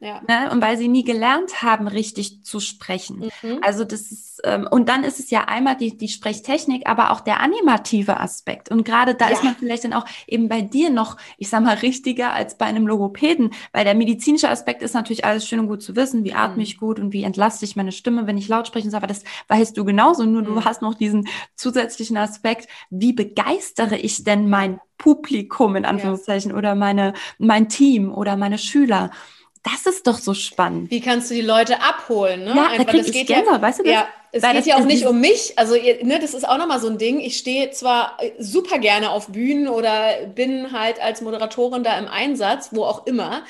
Ja. ne? und weil sie nie gelernt haben, richtig zu sprechen. Mhm. Also das ist, ähm, und dann ist es ja einmal die, die Sprechtechnik, aber auch der animative Aspekt. Und gerade da Ja. ist man vielleicht dann auch eben bei dir noch, ich sag mal, richtiger als bei einem Logopäden, weil der medizinische Aspekt ist natürlich alles schön und gut zu wissen, wie atme Mhm. ich gut und wie entlaste ich meine Stimme, wenn ich laut spreche und so, aber das weißt du genauso, nur du Mhm. hast noch diesen zusätzlichen Aspekt, wie begeistere ich denn mein Publikum in Anführungszeichen oder meine, mein Team oder meine Schüler. Das ist doch so spannend. Wie kannst du die Leute abholen? Ne? Ja, da Einfach, krieg das ich geht Gänsehaut, weißt du das? Ja, es Weil geht ja auch nicht um mich. Also, ihr- ne, das ist auch nochmal so ein Ding. Ich stehe zwar äh, super gerne auf Bühnen oder bin halt als Moderatorin da im Einsatz, wo auch immer.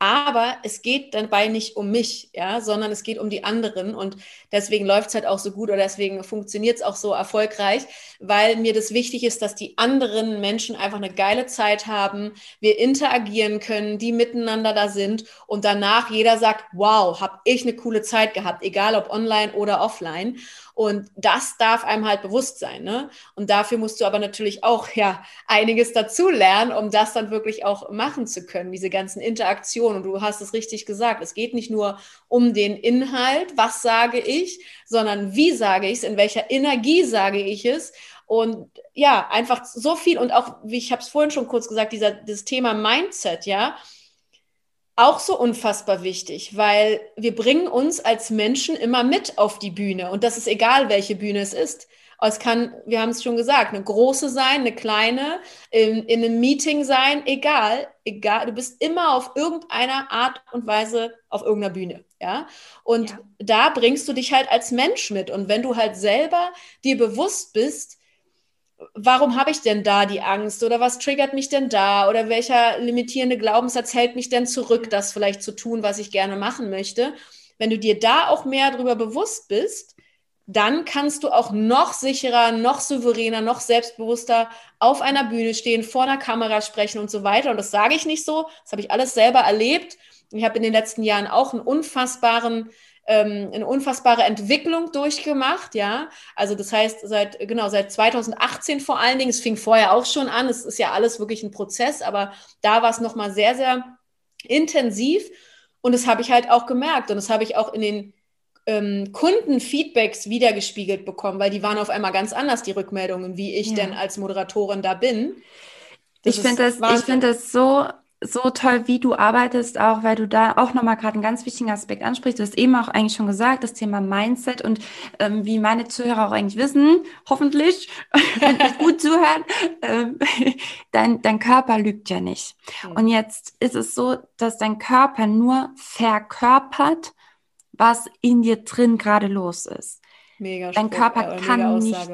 Aber es geht dabei nicht um mich, ja, sondern es geht um die anderen. Und deswegen läuft es halt auch so gut oder deswegen funktioniert es auch so erfolgreich, weil mir das wichtig ist, dass die anderen Menschen einfach eine geile Zeit haben, wir interagieren können, die miteinander da sind und danach jeder sagt, wow, habe ich eine coole Zeit gehabt, egal ob online oder offline. Und das darf einem halt bewusst sein. Ne? Und dafür musst du aber natürlich auch ja einiges dazu lernen, um das dann wirklich auch machen zu können, diese ganzen Interaktionen. Und du hast es richtig gesagt, es geht nicht nur um den Inhalt, was sage ich, sondern wie sage ich es, in welcher Energie sage ich es. Und ja, einfach so viel. Und auch, wie ich habe es vorhin schon kurz gesagt, dieser, das Thema Mindset, ja, auch so unfassbar wichtig, weil wir bringen uns als Menschen immer mit auf die Bühne und das ist egal, welche Bühne es ist. Es kann, wir haben es schon gesagt, eine große sein, eine kleine, in, in einem Meeting sein, egal, egal. Du bist immer auf irgendeiner Art und Weise auf irgendeiner Bühne, ja. Und ja. da bringst du dich halt als Mensch mit. Und wenn du halt selber dir bewusst bist, warum habe ich denn da die Angst oder was triggert mich denn da oder welcher limitierende Glaubenssatz hält mich denn zurück, das vielleicht zu tun, was ich gerne machen möchte. Wenn du dir da auch mehr darüber bewusst bist, dann kannst du auch noch sicherer, noch souveräner, noch selbstbewusster auf einer Bühne stehen, vor einer Kamera sprechen und so weiter. Und das sage ich nicht so, das habe ich alles selber erlebt. Ich habe in den letzten Jahren auch einen unfassbaren ähm, eine unfassbare Entwicklung durchgemacht, ja. Also das heißt, seit, genau, seit 2018 vor allen Dingen, es fing vorher auch schon an, es ist ja alles wirklich ein Prozess, aber da war es nochmal sehr, sehr intensiv und das habe ich halt auch gemerkt und das habe ich auch in den ähm, Kundenfeedbacks wiedergespiegelt bekommen, weil die waren auf einmal ganz anders, die Rückmeldungen, wie ich ja. denn als Moderatorin da bin. Das ich finde das, find das so, so toll, wie du arbeitest, auch weil du da auch nochmal gerade einen ganz wichtigen Aspekt ansprichst. Du hast eben auch eigentlich schon gesagt, das Thema Mindset und ähm, wie meine Zuhörer auch eigentlich wissen, hoffentlich, wenn ich gut zuhören, ähm, dein, dein Körper lügt ja nicht. Mhm. Und jetzt ist es so, dass dein Körper nur verkörpert, was in dir drin gerade los ist. Mega Dein Körper ja, kann nicht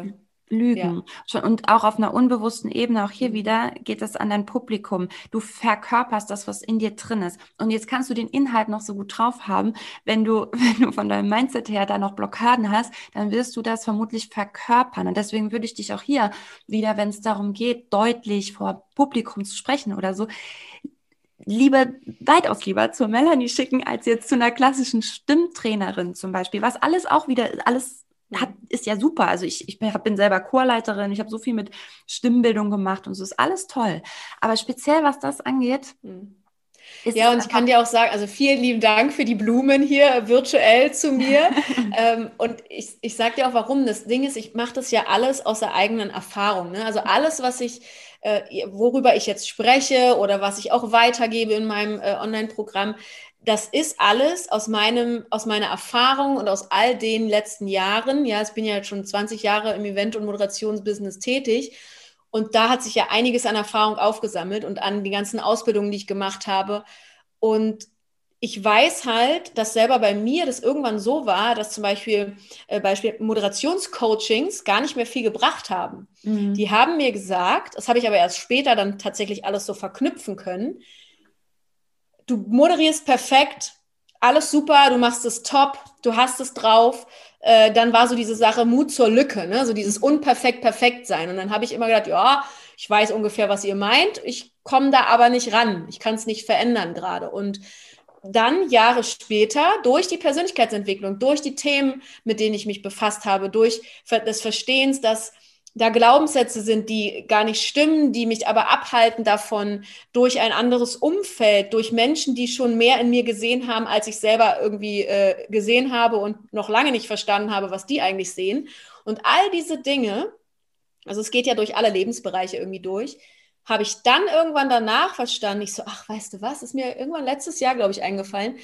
lügen. Ja. Und auch auf einer unbewussten Ebene, auch hier wieder, geht es an dein Publikum. Du verkörperst das, was in dir drin ist. Und jetzt kannst du den Inhalt noch so gut drauf haben. Wenn du, wenn du von deinem Mindset her da noch Blockaden hast, dann wirst du das vermutlich verkörpern. Und deswegen würde ich dich auch hier wieder, wenn es darum geht, deutlich vor Publikum zu sprechen oder so, lieber, weitaus lieber zur Melanie schicken, als jetzt zu einer klassischen Stimmtrainerin zum Beispiel, was alles auch wieder, alles hat, ist ja super. Also ich, ich bin selber Chorleiterin, ich habe so viel mit Stimmbildung gemacht und so ist alles toll. Aber speziell, was das angeht, mhm. Ja, und ich kann dir auch sagen, also vielen lieben Dank für die Blumen hier virtuell zu mir. ähm, und ich, ich sage dir auch, warum. Das Ding ist, ich mache das ja alles aus der eigenen Erfahrung. Ne? Also alles, was ich äh, worüber ich jetzt spreche oder was ich auch weitergebe in meinem äh, Online-Programm, das ist alles aus meinem, aus meiner Erfahrung und aus all den letzten Jahren. Ja, ich bin ja schon 20 Jahre im Event- und Moderationsbusiness tätig. Und da hat sich ja einiges an Erfahrung aufgesammelt und an die ganzen Ausbildungen, die ich gemacht habe. Und ich weiß halt, dass selber bei mir das irgendwann so war, dass zum Beispiel, äh, Beispiel Moderationscoachings gar nicht mehr viel gebracht haben. Mhm. Die haben mir gesagt, das habe ich aber erst später dann tatsächlich alles so verknüpfen können. Du moderierst perfekt, alles super, du machst es top, du hast es drauf. Äh, dann war so diese Sache Mut zur Lücke, ne? so dieses unperfekt perfekt sein. Und dann habe ich immer gedacht, ja, ich weiß ungefähr, was ihr meint, ich komme da aber nicht ran, ich kann es nicht verändern gerade. Und dann Jahre später durch die Persönlichkeitsentwicklung, durch die Themen, mit denen ich mich befasst habe, durch das Verstehens, dass da Glaubenssätze sind, die gar nicht stimmen, die mich aber abhalten davon, durch ein anderes Umfeld, durch Menschen, die schon mehr in mir gesehen haben, als ich selber irgendwie äh, gesehen habe und noch lange nicht verstanden habe, was die eigentlich sehen. Und all diese Dinge, also es geht ja durch alle Lebensbereiche irgendwie durch, habe ich dann irgendwann danach verstanden, ich so, ach, weißt du was, ist mir irgendwann letztes Jahr, glaube ich, eingefallen.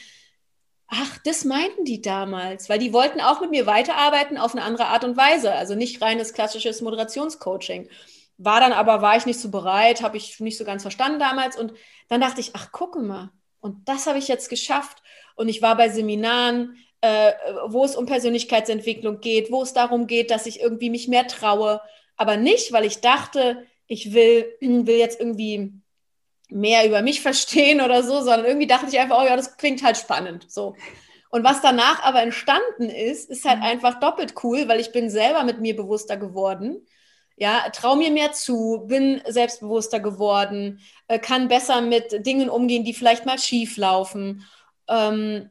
Ach, das meinten die damals, weil die wollten auch mit mir weiterarbeiten auf eine andere Art und Weise, also nicht reines klassisches Moderationscoaching. War dann aber, war ich nicht so bereit, habe ich nicht so ganz verstanden damals und dann dachte ich, ach, gucke mal, und das habe ich jetzt geschafft und ich war bei Seminaren, äh, wo es um Persönlichkeitsentwicklung geht, wo es darum geht, dass ich irgendwie mich mehr traue, aber nicht, weil ich dachte, ich will, will jetzt irgendwie mehr über mich verstehen oder so, sondern irgendwie dachte ich einfach, oh ja, das klingt halt spannend. So. Und was danach aber entstanden ist, ist halt mhm. einfach doppelt cool, weil ich bin selber mit mir bewusster geworden. Ja, trau mir mehr zu, bin selbstbewusster geworden, äh, kann besser mit Dingen umgehen, die vielleicht mal schief laufen. Ähm,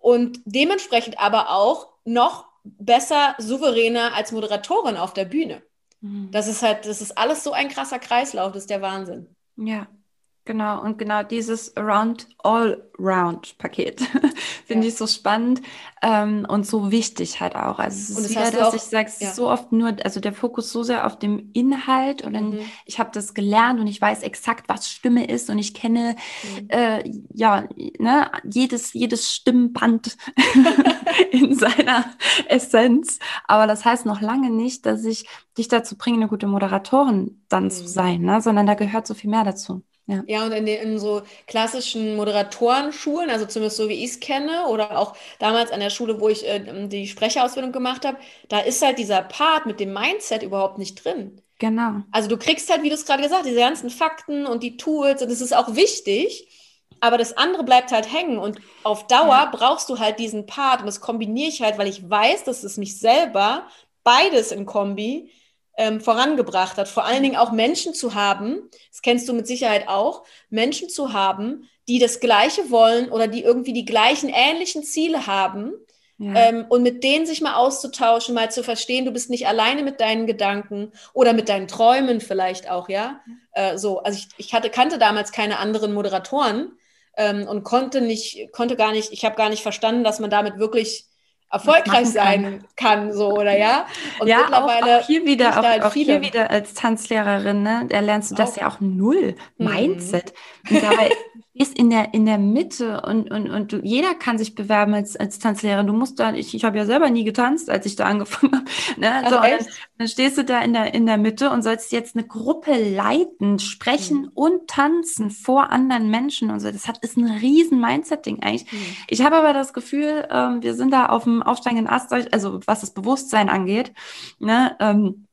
und dementsprechend aber auch noch besser, souveräner als Moderatorin auf der Bühne. Mhm. Das ist halt, das ist alles so ein krasser Kreislauf, das ist der Wahnsinn. Ja, Genau, und genau dieses Around All-Round-Paket finde ja. ich so spannend ähm, und so wichtig halt auch. Also es ist wieder, dass auch, ich sage, es ja. ist so oft nur, also der Fokus so sehr auf dem Inhalt und dann, mhm. ich habe das gelernt und ich weiß exakt, was Stimme ist und ich kenne mhm. äh, ja ne, jedes, jedes Stimmband in seiner Essenz. Aber das heißt noch lange nicht, dass ich dich dazu bringe, eine gute Moderatorin dann mhm. zu sein, ne? sondern da gehört so viel mehr dazu. Ja. ja, und in, den, in so klassischen Moderatorenschulen, also zumindest so wie ich es kenne, oder auch damals an der Schule, wo ich äh, die Sprecherausbildung gemacht habe, da ist halt dieser Part mit dem Mindset überhaupt nicht drin. Genau. Also du kriegst halt, wie du es gerade gesagt hast, diese ganzen Fakten und die Tools, und das ist auch wichtig, aber das andere bleibt halt hängen und auf Dauer ja. brauchst du halt diesen Part und das kombiniere ich halt, weil ich weiß, dass es mich selber beides in Kombi ähm, vorangebracht hat. Vor allen Dingen auch Menschen zu haben, das kennst du mit Sicherheit auch, Menschen zu haben, die das Gleiche wollen oder die irgendwie die gleichen ähnlichen Ziele haben. Ja. Ähm, und mit denen sich mal auszutauschen, mal zu verstehen, du bist nicht alleine mit deinen Gedanken oder mit deinen Träumen vielleicht auch, ja. Äh, so, also ich, ich hatte, kannte damals keine anderen Moderatoren ähm, und konnte nicht, konnte gar nicht, ich habe gar nicht verstanden, dass man damit wirklich erfolgreich sein kann. so oder ja. Und ja, mittlerweile auch, auch hier wieder, auch, halt auch hier wieder als Tanzlehrerin, ne, da lernst du das auch. ja auch null mhm. Mindset. Und dabei ist in der in der Mitte und und und du, jeder kann sich bewerben als als Tanzlehrerin. Du musst da, ich, ich habe ja selber nie getanzt, als ich da angefangen habe. Ne? Also so, dann, dann, stehst du da in der in der Mitte und sollst jetzt eine Gruppe leiten, sprechen mhm. und tanzen vor anderen Menschen und so. Das hat ist ein riesen Mindset-Ding eigentlich. Mhm. Ich habe aber das Gefühl, ähm, wir sind da auf dem aufsteigenden Ast, also was das Bewusstsein angeht. Ne? Ähm,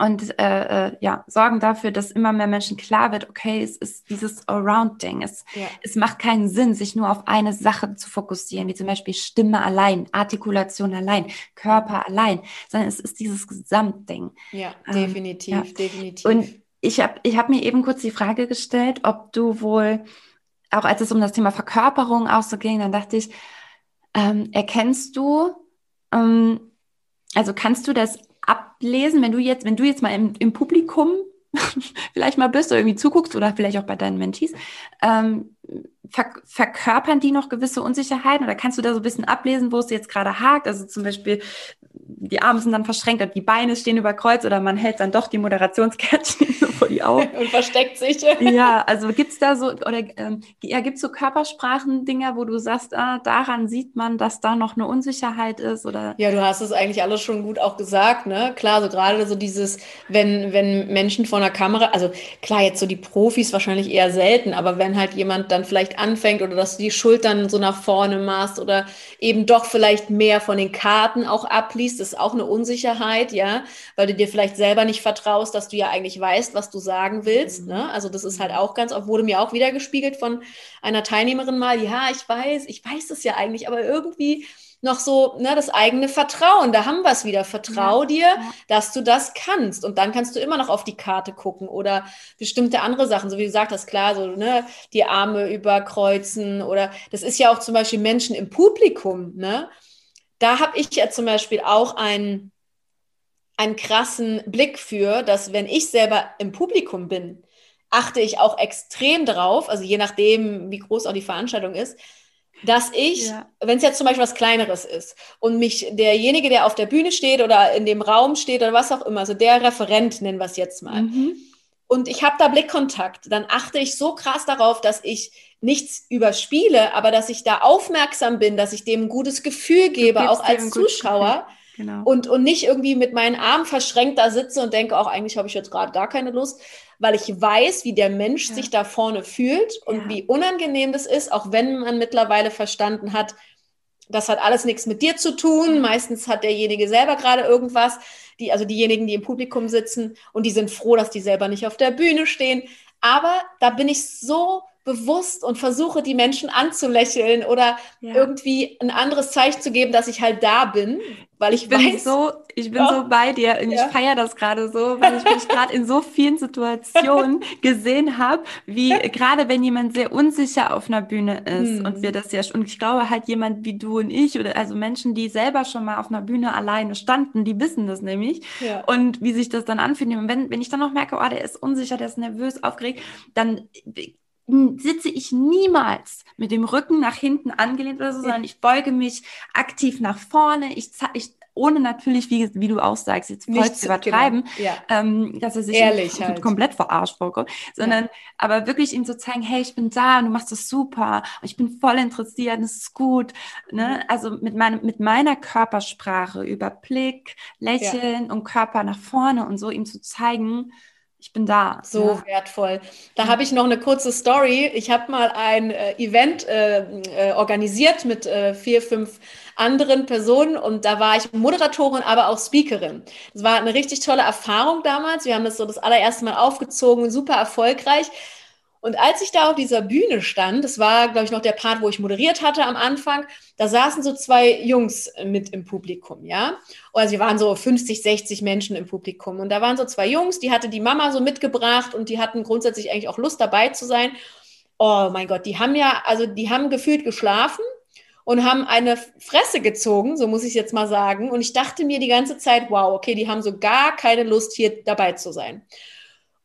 und äh, äh, ja, sorgen dafür, dass immer mehr Menschen klar wird, okay, es ist dieses Around-Ding. Es, ja. es macht keinen Sinn, sich nur auf eine Sache zu fokussieren, wie zum Beispiel Stimme allein, Artikulation allein, Körper allein, sondern es ist dieses Gesamtding. Ja, ähm, definitiv, ja. definitiv. Und ich habe ich hab mir eben kurz die Frage gestellt, ob du wohl, auch als es um das Thema Verkörperung auch so ging, dann dachte ich, ähm, erkennst du, ähm, also kannst du das ablesen, wenn du jetzt, wenn du jetzt mal im, im Publikum vielleicht mal bist oder irgendwie zuguckst oder vielleicht auch bei deinen Mentees, ähm, ver verkörpern die noch gewisse Unsicherheiten oder kannst du da so ein bisschen ablesen, wo es jetzt gerade hakt? Also zum Beispiel, die Arme sind dann verschränkt und die Beine stehen über Kreuz oder man hält dann doch die Moderationskärtchen so vor die Augen. und versteckt sich. ja, also gibt es da so, oder ähm, ja, gibt es so Körpersprachen-Dinger, wo du sagst, ah, daran sieht man, dass da noch eine Unsicherheit ist? Oder? Ja, du hast es eigentlich alles schon gut auch gesagt, ne? Klar, so gerade so dieses, wenn, wenn Menschen vor einer Kamera, also klar, jetzt so die Profis wahrscheinlich eher selten, aber wenn halt jemand dann vielleicht anfängt oder dass du die Schultern so nach vorne machst oder eben doch vielleicht mehr von den Karten auch abliest, ist auch eine Unsicherheit, ja, weil du dir vielleicht selber nicht vertraust, dass du ja eigentlich weißt, was du sagen willst. Ne? Also das ist halt auch ganz oft, wurde mir auch wieder gespiegelt von einer Teilnehmerin mal, ja, ich weiß, ich weiß es ja eigentlich, aber irgendwie noch so ne, das eigene Vertrauen. Da haben wir es wieder. Vertrau ja, dir, ja. dass du das kannst. Und dann kannst du immer noch auf die Karte gucken oder bestimmte andere Sachen. So wie du gesagt hast, klar, so ne, die Arme überkreuzen oder das ist ja auch zum Beispiel Menschen im Publikum. Ne? Da habe ich ja zum Beispiel auch einen, einen krassen Blick für, dass wenn ich selber im Publikum bin, achte ich auch extrem drauf, also je nachdem, wie groß auch die Veranstaltung ist, dass ich, ja. wenn es jetzt zum Beispiel was Kleineres ist und mich derjenige, der auf der Bühne steht oder in dem Raum steht oder was auch immer, so der Referent nennen wir es jetzt mal, mhm. und ich habe da Blickkontakt, dann achte ich so krass darauf, dass ich nichts überspiele, aber dass ich da aufmerksam bin, dass ich dem ein gutes Gefühl gebe, auch als Zuschauer. Genau. Und, und nicht irgendwie mit meinen Armen verschränkt da sitze und denke, auch eigentlich habe ich jetzt gerade gar keine Lust, weil ich weiß, wie der Mensch ja. sich da vorne fühlt und ja. wie unangenehm das ist, auch wenn man mittlerweile verstanden hat, das hat alles nichts mit dir zu tun. Meistens hat derjenige selber gerade irgendwas. Die, also diejenigen, die im Publikum sitzen und die sind froh, dass die selber nicht auf der Bühne stehen. Aber da bin ich so bewusst und versuche, die Menschen anzulächeln oder ja. irgendwie ein anderes Zeichen zu geben, dass ich halt da bin, weil ich, ich bin weiß. So, ich bin ja. so bei dir und ja. ich feiere das gerade so, weil ich mich gerade in so vielen Situationen gesehen habe, wie gerade wenn jemand sehr unsicher auf einer Bühne ist hm. und wir das ja und ich glaube halt jemand wie du und ich oder also Menschen, die selber schon mal auf einer Bühne alleine standen, die wissen das nämlich und wie sich das dann anfühlt. Und wenn, wenn ich dann noch merke, oh, der ist unsicher, der ist nervös, aufgeregt, dann sitze ich niemals mit dem Rücken nach hinten angelehnt oder so, sondern ich beuge mich aktiv nach vorne. Ich, ich ohne natürlich, wie, wie du auch sagst, jetzt voll zu übertreiben, genau. ja. ähm, dass er sich Ehrlich halt. komplett verarscht vorkommt, sondern ja. aber wirklich ihm zu zeigen, hey, ich bin da und du machst das super, ich bin voll interessiert, das ist gut. Ne? Mhm. Also mit, meinem, mit meiner Körpersprache über Blick, Lächeln ja. und Körper nach vorne und so ihm zu zeigen, ich bin da. So ja. wertvoll. Da habe ich noch eine kurze Story. Ich habe mal ein äh, Event äh, äh, organisiert mit äh, vier, fünf anderen Personen und da war ich Moderatorin, aber auch Speakerin. Das war eine richtig tolle Erfahrung damals. Wir haben das so das allererste Mal aufgezogen, super erfolgreich. Und als ich da auf dieser Bühne stand, das war, glaube ich, noch der Part, wo ich moderiert hatte am Anfang, da saßen so zwei Jungs mit im Publikum, ja. Also wir waren so 50, 60 Menschen im Publikum. Und da waren so zwei Jungs, die hatte die Mama so mitgebracht und die hatten grundsätzlich eigentlich auch Lust dabei zu sein. Oh mein Gott, die haben ja, also die haben gefühlt geschlafen und haben eine Fresse gezogen, so muss ich jetzt mal sagen. Und ich dachte mir die ganze Zeit, wow, okay, die haben so gar keine Lust, hier dabei zu sein.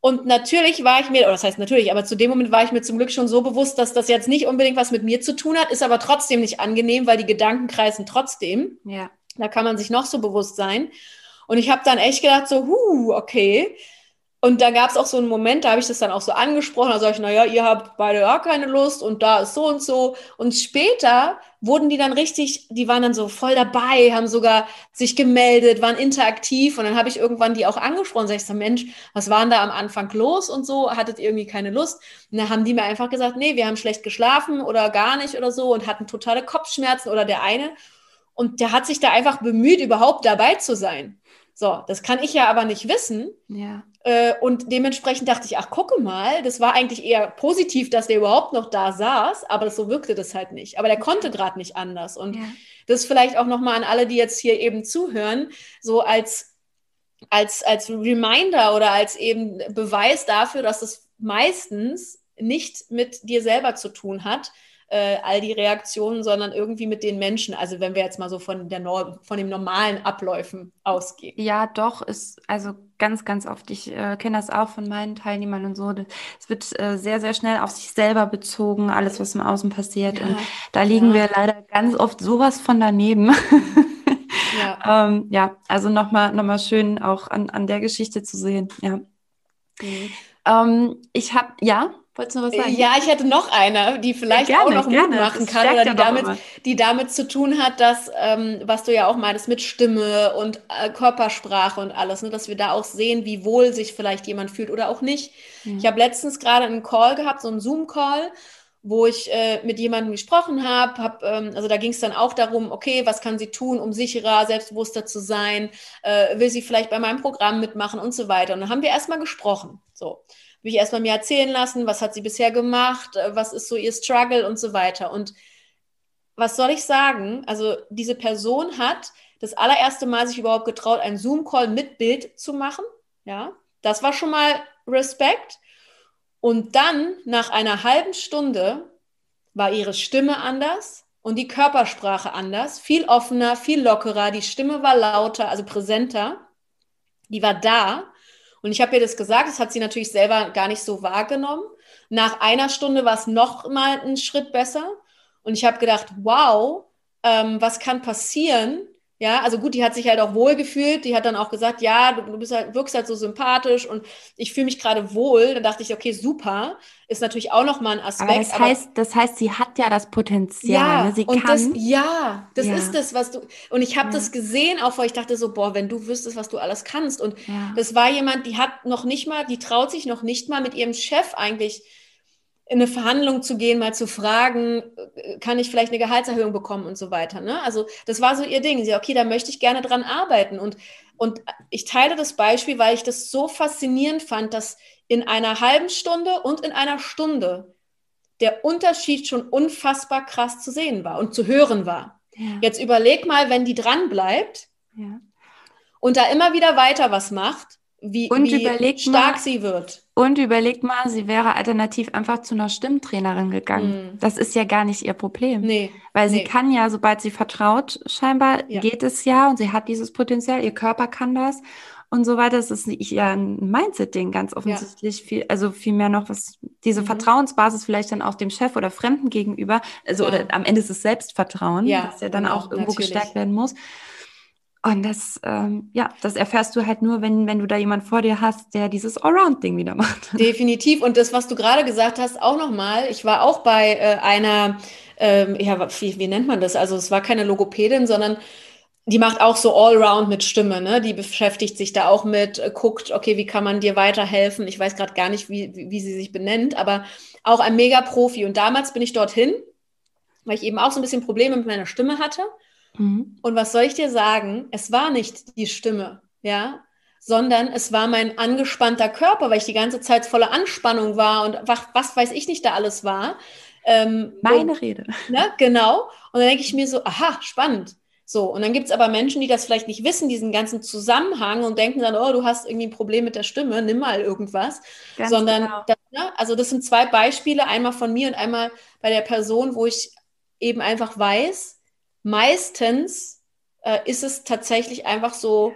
Und natürlich war ich mir, oder das heißt natürlich, aber zu dem Moment war ich mir zum Glück schon so bewusst, dass das jetzt nicht unbedingt was mit mir zu tun hat, ist aber trotzdem nicht angenehm, weil die Gedanken kreisen trotzdem. Ja. Da kann man sich noch so bewusst sein. Und ich habe dann echt gedacht, so, huh, okay. Und da gab es auch so einen Moment, da habe ich das dann auch so angesprochen, da sage ich, naja, ihr habt beide gar keine Lust und da ist so und so. Und später wurden die dann richtig, die waren dann so voll dabei, haben sogar sich gemeldet, waren interaktiv. Und dann habe ich irgendwann die auch angesprochen, sag ich so, Mensch, was war denn da am Anfang los und so? Hattet irgendwie keine Lust? Und dann haben die mir einfach gesagt, nee, wir haben schlecht geschlafen oder gar nicht oder so und hatten totale Kopfschmerzen oder der eine. Und der hat sich da einfach bemüht, überhaupt dabei zu sein. So, das kann ich ja aber nicht wissen. Ja. Äh, und dementsprechend dachte ich, ach, gucke mal, das war eigentlich eher positiv, dass der überhaupt noch da saß, aber so wirkte das halt nicht. Aber der konnte gerade nicht anders. Und ja. das vielleicht auch nochmal an alle, die jetzt hier eben zuhören, so als, als, als Reminder oder als eben Beweis dafür, dass es meistens nicht mit dir selber zu tun hat, äh, all die Reaktionen, sondern irgendwie mit den Menschen. Also wenn wir jetzt mal so von, der Nor von den normalen Abläufen ausgehen. Ja, doch, ist also ganz, ganz oft. Ich äh, kenne das auch von meinen Teilnehmern und so. Es wird äh, sehr, sehr schnell auf sich selber bezogen, alles, was im Außen passiert. Ja, und da liegen ja. wir leider ganz oft sowas von daneben. Ja, ähm, ja also nochmal noch mal schön auch an, an der Geschichte zu sehen. Ja. Mhm. Ähm, ich habe, ja. Wolltest du noch was sagen? Ja, ich hätte noch eine, die vielleicht ja, gerne, auch noch Mut machen kann oder die damit, die damit zu tun hat, dass, ähm, was du ja auch meintest, mit Stimme und äh, Körpersprache und alles, ne, dass wir da auch sehen, wie wohl sich vielleicht jemand fühlt oder auch nicht. Mhm. Ich habe letztens gerade einen Call gehabt, so einen Zoom-Call, wo ich äh, mit jemandem gesprochen habe. Hab, ähm, also da ging es dann auch darum, okay, was kann sie tun, um sicherer, selbstbewusster zu sein? Äh, will sie vielleicht bei meinem Programm mitmachen und so weiter? Und dann haben wir erstmal gesprochen. So habe ich erstmal mir erzählen lassen, was hat sie bisher gemacht, äh, was ist so ihr Struggle und so weiter. Und was soll ich sagen? Also diese Person hat das allererste Mal sich überhaupt getraut, einen Zoom-Call mit Bild zu machen. Ja, das war schon mal Respekt. Und dann, nach einer halben Stunde, war ihre Stimme anders und die Körpersprache anders, viel offener, viel lockerer. Die Stimme war lauter, also präsenter. Die war da. Und ich habe ihr das gesagt, das hat sie natürlich selber gar nicht so wahrgenommen. Nach einer Stunde war es noch mal einen Schritt besser. Und ich habe gedacht, wow, ähm, was kann passieren, ja, also gut, die hat sich halt auch wohl gefühlt. Die hat dann auch gesagt, ja, du, du bist halt, wirkst halt so sympathisch und ich fühle mich gerade wohl. Dann dachte ich, okay, super. Ist natürlich auch nochmal ein Aspekt. Aber das, aber heißt, das heißt, sie hat ja das Potenzial. Ja, ne? sie und kann. Das, ja, das ja. ist das, was du. Und ich habe ja. das gesehen, auch weil ich dachte so, boah, wenn du wüsstest, was du alles kannst. Und ja. das war jemand, die hat noch nicht mal, die traut sich noch nicht mal mit ihrem Chef eigentlich in eine Verhandlung zu gehen, mal zu fragen, äh, kann ich vielleicht eine Gehaltserhöhung bekommen und so weiter. Ne? Also das war so ihr Ding. Sie, okay, da möchte ich gerne dran arbeiten. Und, und ich teile das Beispiel, weil ich das so faszinierend fand, dass in einer halben Stunde und in einer Stunde der Unterschied schon unfassbar krass zu sehen war und zu hören war. Ja. Jetzt überleg mal, wenn die dran bleibt ja. und da immer wieder weiter was macht, wie, und wie stark mal, sie wird. Und überlegt mal, sie wäre alternativ einfach zu einer Stimmtrainerin gegangen. Mm. Das ist ja gar nicht ihr Problem. Nee. Weil nee. sie kann ja, sobald sie vertraut, scheinbar ja. geht es ja und sie hat dieses Potenzial, ihr Körper kann das. und so weiter. Das ist ja ein Mindset-Ding, ganz offensichtlich. Ja. Viel, also viel mehr noch, was diese mhm. Vertrauensbasis vielleicht dann auch dem Chef oder Fremden gegenüber, also ja. oder am Ende ist es Selbstvertrauen, ja, das ja dann genau, auch irgendwo natürlich. gestärkt werden muss. Und das, ähm, ja, das erfährst du halt nur, wenn, wenn du da jemand vor dir hast, der dieses Allround-Ding wieder macht. Definitiv. Und das, was du gerade gesagt hast, auch nochmal. Ich war auch bei äh, einer, ähm, ja, wie, wie nennt man das? Also es war keine Logopädin, sondern die macht auch so Allround mit Stimme, ne? Die beschäftigt sich da auch mit, äh, guckt, okay, wie kann man dir weiterhelfen? Ich weiß gerade gar nicht, wie, wie, wie sie sich benennt, aber auch ein Mega-Profi. Und damals bin ich dorthin, weil ich eben auch so ein bisschen Probleme mit meiner Stimme hatte. Mhm. Und was soll ich dir sagen? Es war nicht die Stimme, ja, sondern es war mein angespannter Körper, weil ich die ganze Zeit voller Anspannung war und was, was weiß ich nicht da alles war. Ähm, Meine und, Rede. Ne, genau. Und dann denke ich mir so, aha, spannend. So, und dann gibt es aber Menschen, die das vielleicht nicht wissen, diesen ganzen Zusammenhang und denken dann, oh, du hast irgendwie ein Problem mit der Stimme, nimm mal irgendwas. Ganz Sondern, genau. das, ne, also das sind zwei Beispiele, einmal von mir und einmal bei der Person, wo ich eben einfach weiß, meistens äh, ist es tatsächlich einfach so,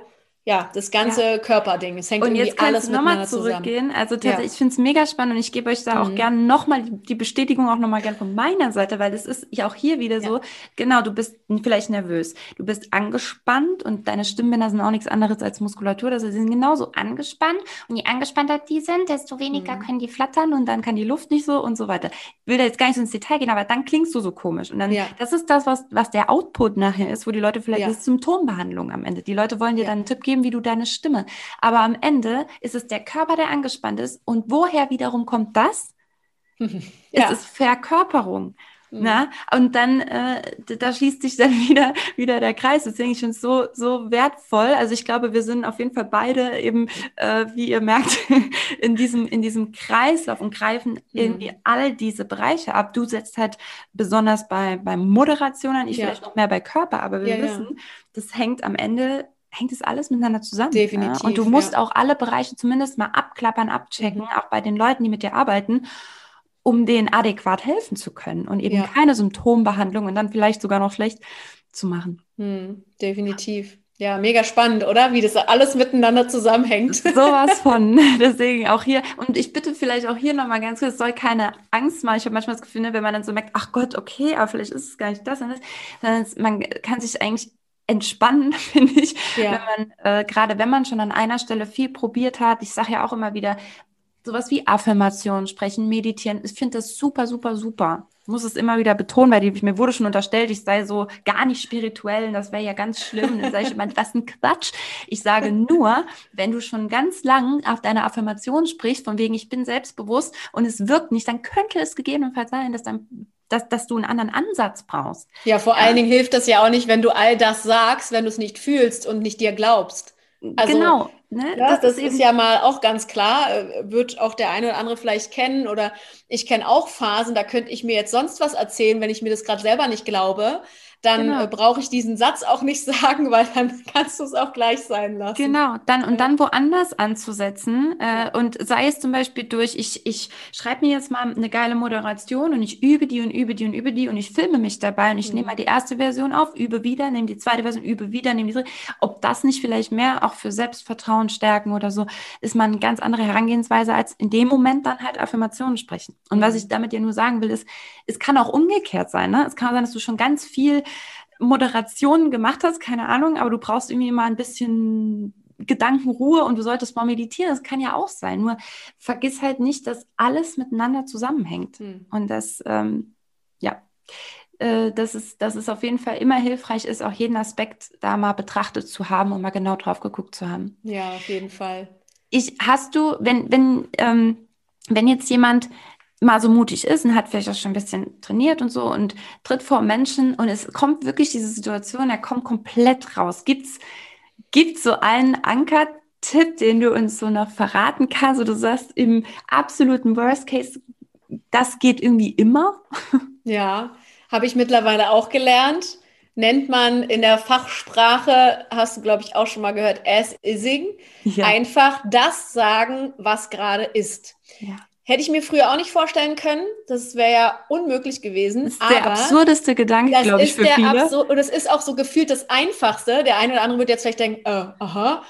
ja, das ganze ja. Körperding. Es hängt und irgendwie alles miteinander zurückgehen. Also tatsächlich, ja. ich finde es mega spannend und ich gebe euch da mhm. auch gerne nochmal die Bestätigung auch nochmal gerne von meiner Seite, weil es ist ja auch hier wieder ja. so, genau, du bist vielleicht nervös, du bist angespannt und deine Stimmbänder sind auch nichts anderes als Muskulatur, also sie sind genauso angespannt und je angespannter die sind, desto weniger mhm. können die flattern und dann kann die Luft nicht so und so weiter. Ich will da jetzt gar nicht so ins Detail gehen, aber dann klingst du so komisch und dann, das ist das, was, was der Output nachher ist, wo die Leute vielleicht, das ist Symptombehandlung am Ende. Die Leute wollen dir dann einen Tipp geben, wie du deine Stimme. Aber am Ende ist es der Körper, der angespannt ist. Und woher wiederum kommt das? ja. Es ist Verkörperung. Mhm. Na? Und dann, äh, da schließt sich dann wieder, wieder der Kreis. Deswegen ich finde es so, so wertvoll. Also ich glaube, wir sind auf jeden Fall beide eben, äh, wie ihr merkt, in diesem, in diesem Kreislauf und greifen mhm. irgendwie all diese Bereiche ab. Du setzt halt besonders bei, bei Moderation an, ich ja. vielleicht noch mehr bei Körper, aber wir ja, wissen, ja. das hängt am Ende hängt es alles miteinander zusammen. Definitiv. Ja? Und du musst ja. auch alle Bereiche zumindest mal abklappern, abchecken, mhm. auch bei den Leuten, die mit dir arbeiten, um denen adäquat helfen zu können und eben ja. keine Symptombehandlung und dann vielleicht sogar noch schlecht zu machen. Mhm. Definitiv. Ja, mega spannend, oder? Wie das alles miteinander zusammenhängt. Sowas von. Deswegen auch hier. Und ich bitte vielleicht auch hier nochmal ganz kurz, es soll keine Angst machen. Ich habe manchmal das Gefühl, ne, wenn man dann so merkt, ach Gott, okay, aber vielleicht ist es gar nicht das und das. Sondern man kann sich eigentlich entspannen, finde ich. Ja. Wenn man, äh, gerade wenn man schon an einer Stelle viel probiert hat, ich sage ja auch immer wieder, sowas wie Affirmationen sprechen, meditieren, ich finde das super, super, super. Ich muss es immer wieder betonen, weil die, mir wurde schon unterstellt, ich sei so gar nicht spirituell und das wäre ja ganz schlimm. Dann sage ich immer, was ein Quatsch. Ich sage nur, wenn du schon ganz lang auf deine Affirmation sprichst, von wegen, ich bin selbstbewusst und es wirkt nicht, dann könnte es gegebenenfalls sein, dass dein dass, dass du einen anderen Ansatz brauchst. Ja, vor ja. allen Dingen hilft das ja auch nicht, wenn du all das sagst, wenn du es nicht fühlst und nicht dir glaubst. Also, genau. Ne? Ja, das, das ist, ist, ja mal auch ganz klar, äh, wird auch der eine oder andere vielleicht kennen oder ich kenne auch Phasen, da könnte ich mir jetzt sonst was erzählen, wenn ich mir das gerade selber nicht glaube dann genau. äh, brauche ich diesen Satz auch nicht sagen, weil dann kannst du es auch gleich sein lassen. Genau, dann und dann woanders anzusetzen äh, und sei es zum Beispiel durch, ich, ich schreibe mir jetzt mal eine geile Moderation und ich übe die und übe die und übe die und ich filme mich dabei und ich mhm. nehme mal die erste Version auf, übe wieder, nehme die zweite Version, übe wieder, nehme die dritte. Ob das nicht vielleicht mehr auch für Selbstvertrauen stärken oder so, ist mal eine ganz andere Herangehensweise, als in dem Moment dann halt Affirmationen sprechen. Und was mhm. ich damit ja nur sagen will, ist, es kann auch umgekehrt sein. Ne? Es kann sein, dass du schon ganz viel Moderationen gemacht hast, keine Ahnung, aber du brauchst irgendwie mal ein bisschen Gedankenruhe und du solltest mal meditieren. Das kann ja auch sein. Nur vergiss halt nicht, dass alles miteinander zusammenhängt. Hm. Und das, ähm, ja, äh, dass, es, dass es auf jeden Fall immer hilfreich ist, auch jeden Aspekt da mal betrachtet zu haben und mal genau drauf geguckt zu haben. Ja, auf jeden Fall. Ich, hast du, wenn, wenn, ähm, wenn jetzt jemand mal so mutig ist und hat vielleicht auch schon ein bisschen trainiert und so und tritt vor Menschen und es kommt wirklich diese Situation, er kommt komplett raus. Gibt's gibt's so einen Ankertipp, den du uns so noch verraten kannst, oder du sagst im absoluten Worst Case, das geht irgendwie immer? Ja, habe ich mittlerweile auch gelernt. Nennt man in der Fachsprache, hast du, glaube ich, auch schon mal gehört, as-ising. Ja. Einfach das sagen, was gerade ist. Ja. Hätte ich mir früher auch nicht vorstellen können. Das wäre ja unmöglich gewesen. Das ist der absurdeste Gedanke, glaube ich, für viele. und das ist auch so gefühlt das Einfachste. Der eine oder andere wird jetzt vielleicht denken, äh, aha.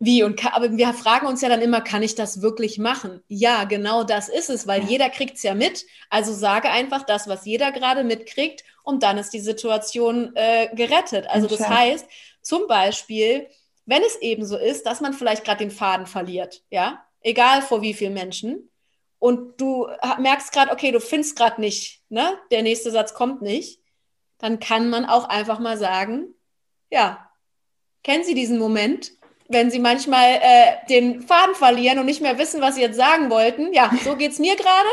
Wie? Und aber wir fragen uns ja dann immer, kann ich das wirklich machen? Ja, genau das ist es, weil ja. jeder kriegt es ja mit. Also sage einfach das, was jeder gerade mitkriegt, und dann ist die Situation äh, gerettet. Also das heißt, zum Beispiel, wenn es eben so ist, dass man vielleicht gerade den Faden verliert, ja, egal vor wie vielen Menschen, und du merkst gerade, okay, du findest gerade nicht, ne, der nächste Satz kommt nicht, dann kann man auch einfach mal sagen, ja, kennen Sie diesen Moment? wenn sie manchmal äh, den Faden verlieren und nicht mehr wissen, was sie jetzt sagen wollten. Ja, so geht es mir gerade.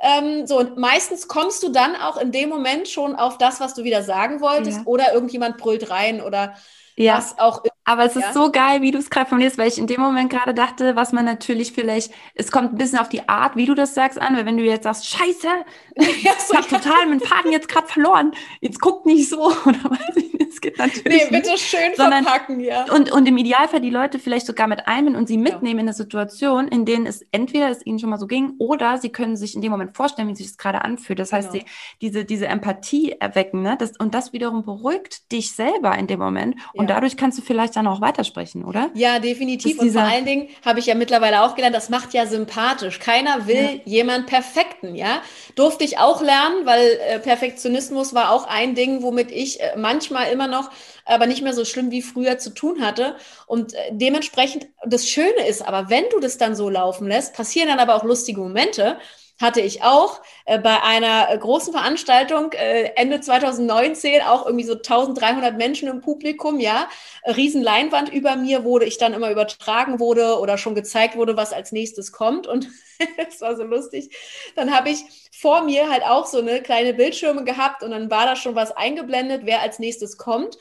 Ähm, so, und meistens kommst du dann auch in dem Moment schon auf das, was du wieder sagen wolltest, ja. oder irgendjemand brüllt rein oder ja. was auch immer. Aber es ist ja? so geil, wie du es gerade formulierst, weil ich in dem Moment gerade dachte, was man natürlich vielleicht, es kommt ein bisschen auf die Art, wie du das sagst, an, weil wenn du jetzt sagst, scheiße, ja, so, ich habe ja. total meinen Faden jetzt gerade verloren, jetzt guckt nicht so, oder weiß ich nicht, es geht natürlich Nee, bitte schön sondern, verpacken, ja. Und, und im Idealfall die Leute vielleicht sogar mit einbinden und sie mitnehmen in eine Situation, in denen es entweder es ihnen schon mal so ging, oder sie können sich in dem Moment vorstellen, wie sich das gerade anfühlt. Das heißt, genau. sie, diese, diese Empathie erwecken, ne? das, und das wiederum beruhigt dich selber in dem Moment und dadurch kannst du vielleicht dann auch weitersprechen, oder? Ja, definitiv. Und vor allen Dingen habe ich ja mittlerweile auch gelernt, das macht ja sympathisch. Keiner will ja. jemand Perfekten, ja. Durfte ich auch lernen, weil äh, Perfektionismus war auch ein Ding, womit ich äh, manchmal immer noch, aber nicht mehr so schlimm wie früher zu tun hatte. Und äh, dementsprechend, das Schöne ist aber, wenn du das dann so laufen lässt, passieren dann aber auch lustige Momente hatte ich auch äh, bei einer äh, großen Veranstaltung äh, Ende 2019 auch irgendwie so 1300 Menschen im Publikum, ja, riesen Leinwand über mir, wurde ich dann immer übertragen wurde oder schon gezeigt wurde, was als nächstes kommt und es war so lustig. Dann habe ich vor mir halt auch so eine kleine Bildschirme gehabt und dann war da schon was eingeblendet, wer als nächstes kommt.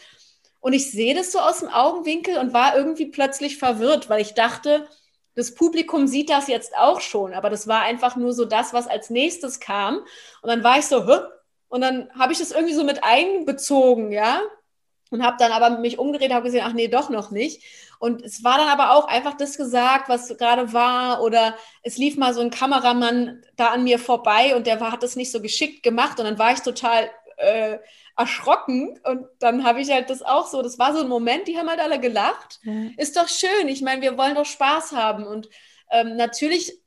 Und ich sehe das so aus dem Augenwinkel und war irgendwie plötzlich verwirrt, weil ich dachte, das Publikum sieht das jetzt auch schon, aber das war einfach nur so das, was als nächstes kam. Und dann war ich so, Hö? und dann habe ich das irgendwie so mit einbezogen, ja, und habe dann aber mich umgedreht, habe gesehen, ach nee, doch noch nicht. Und es war dann aber auch einfach das gesagt, was gerade war, oder es lief mal so ein Kameramann da an mir vorbei und der war, hat das nicht so geschickt gemacht und dann war ich total äh, erschrocken und dann habe ich halt das auch so, das war so ein Moment, die haben halt alle gelacht. Ja. Ist doch schön, ich meine, wir wollen doch Spaß haben und ähm, natürlich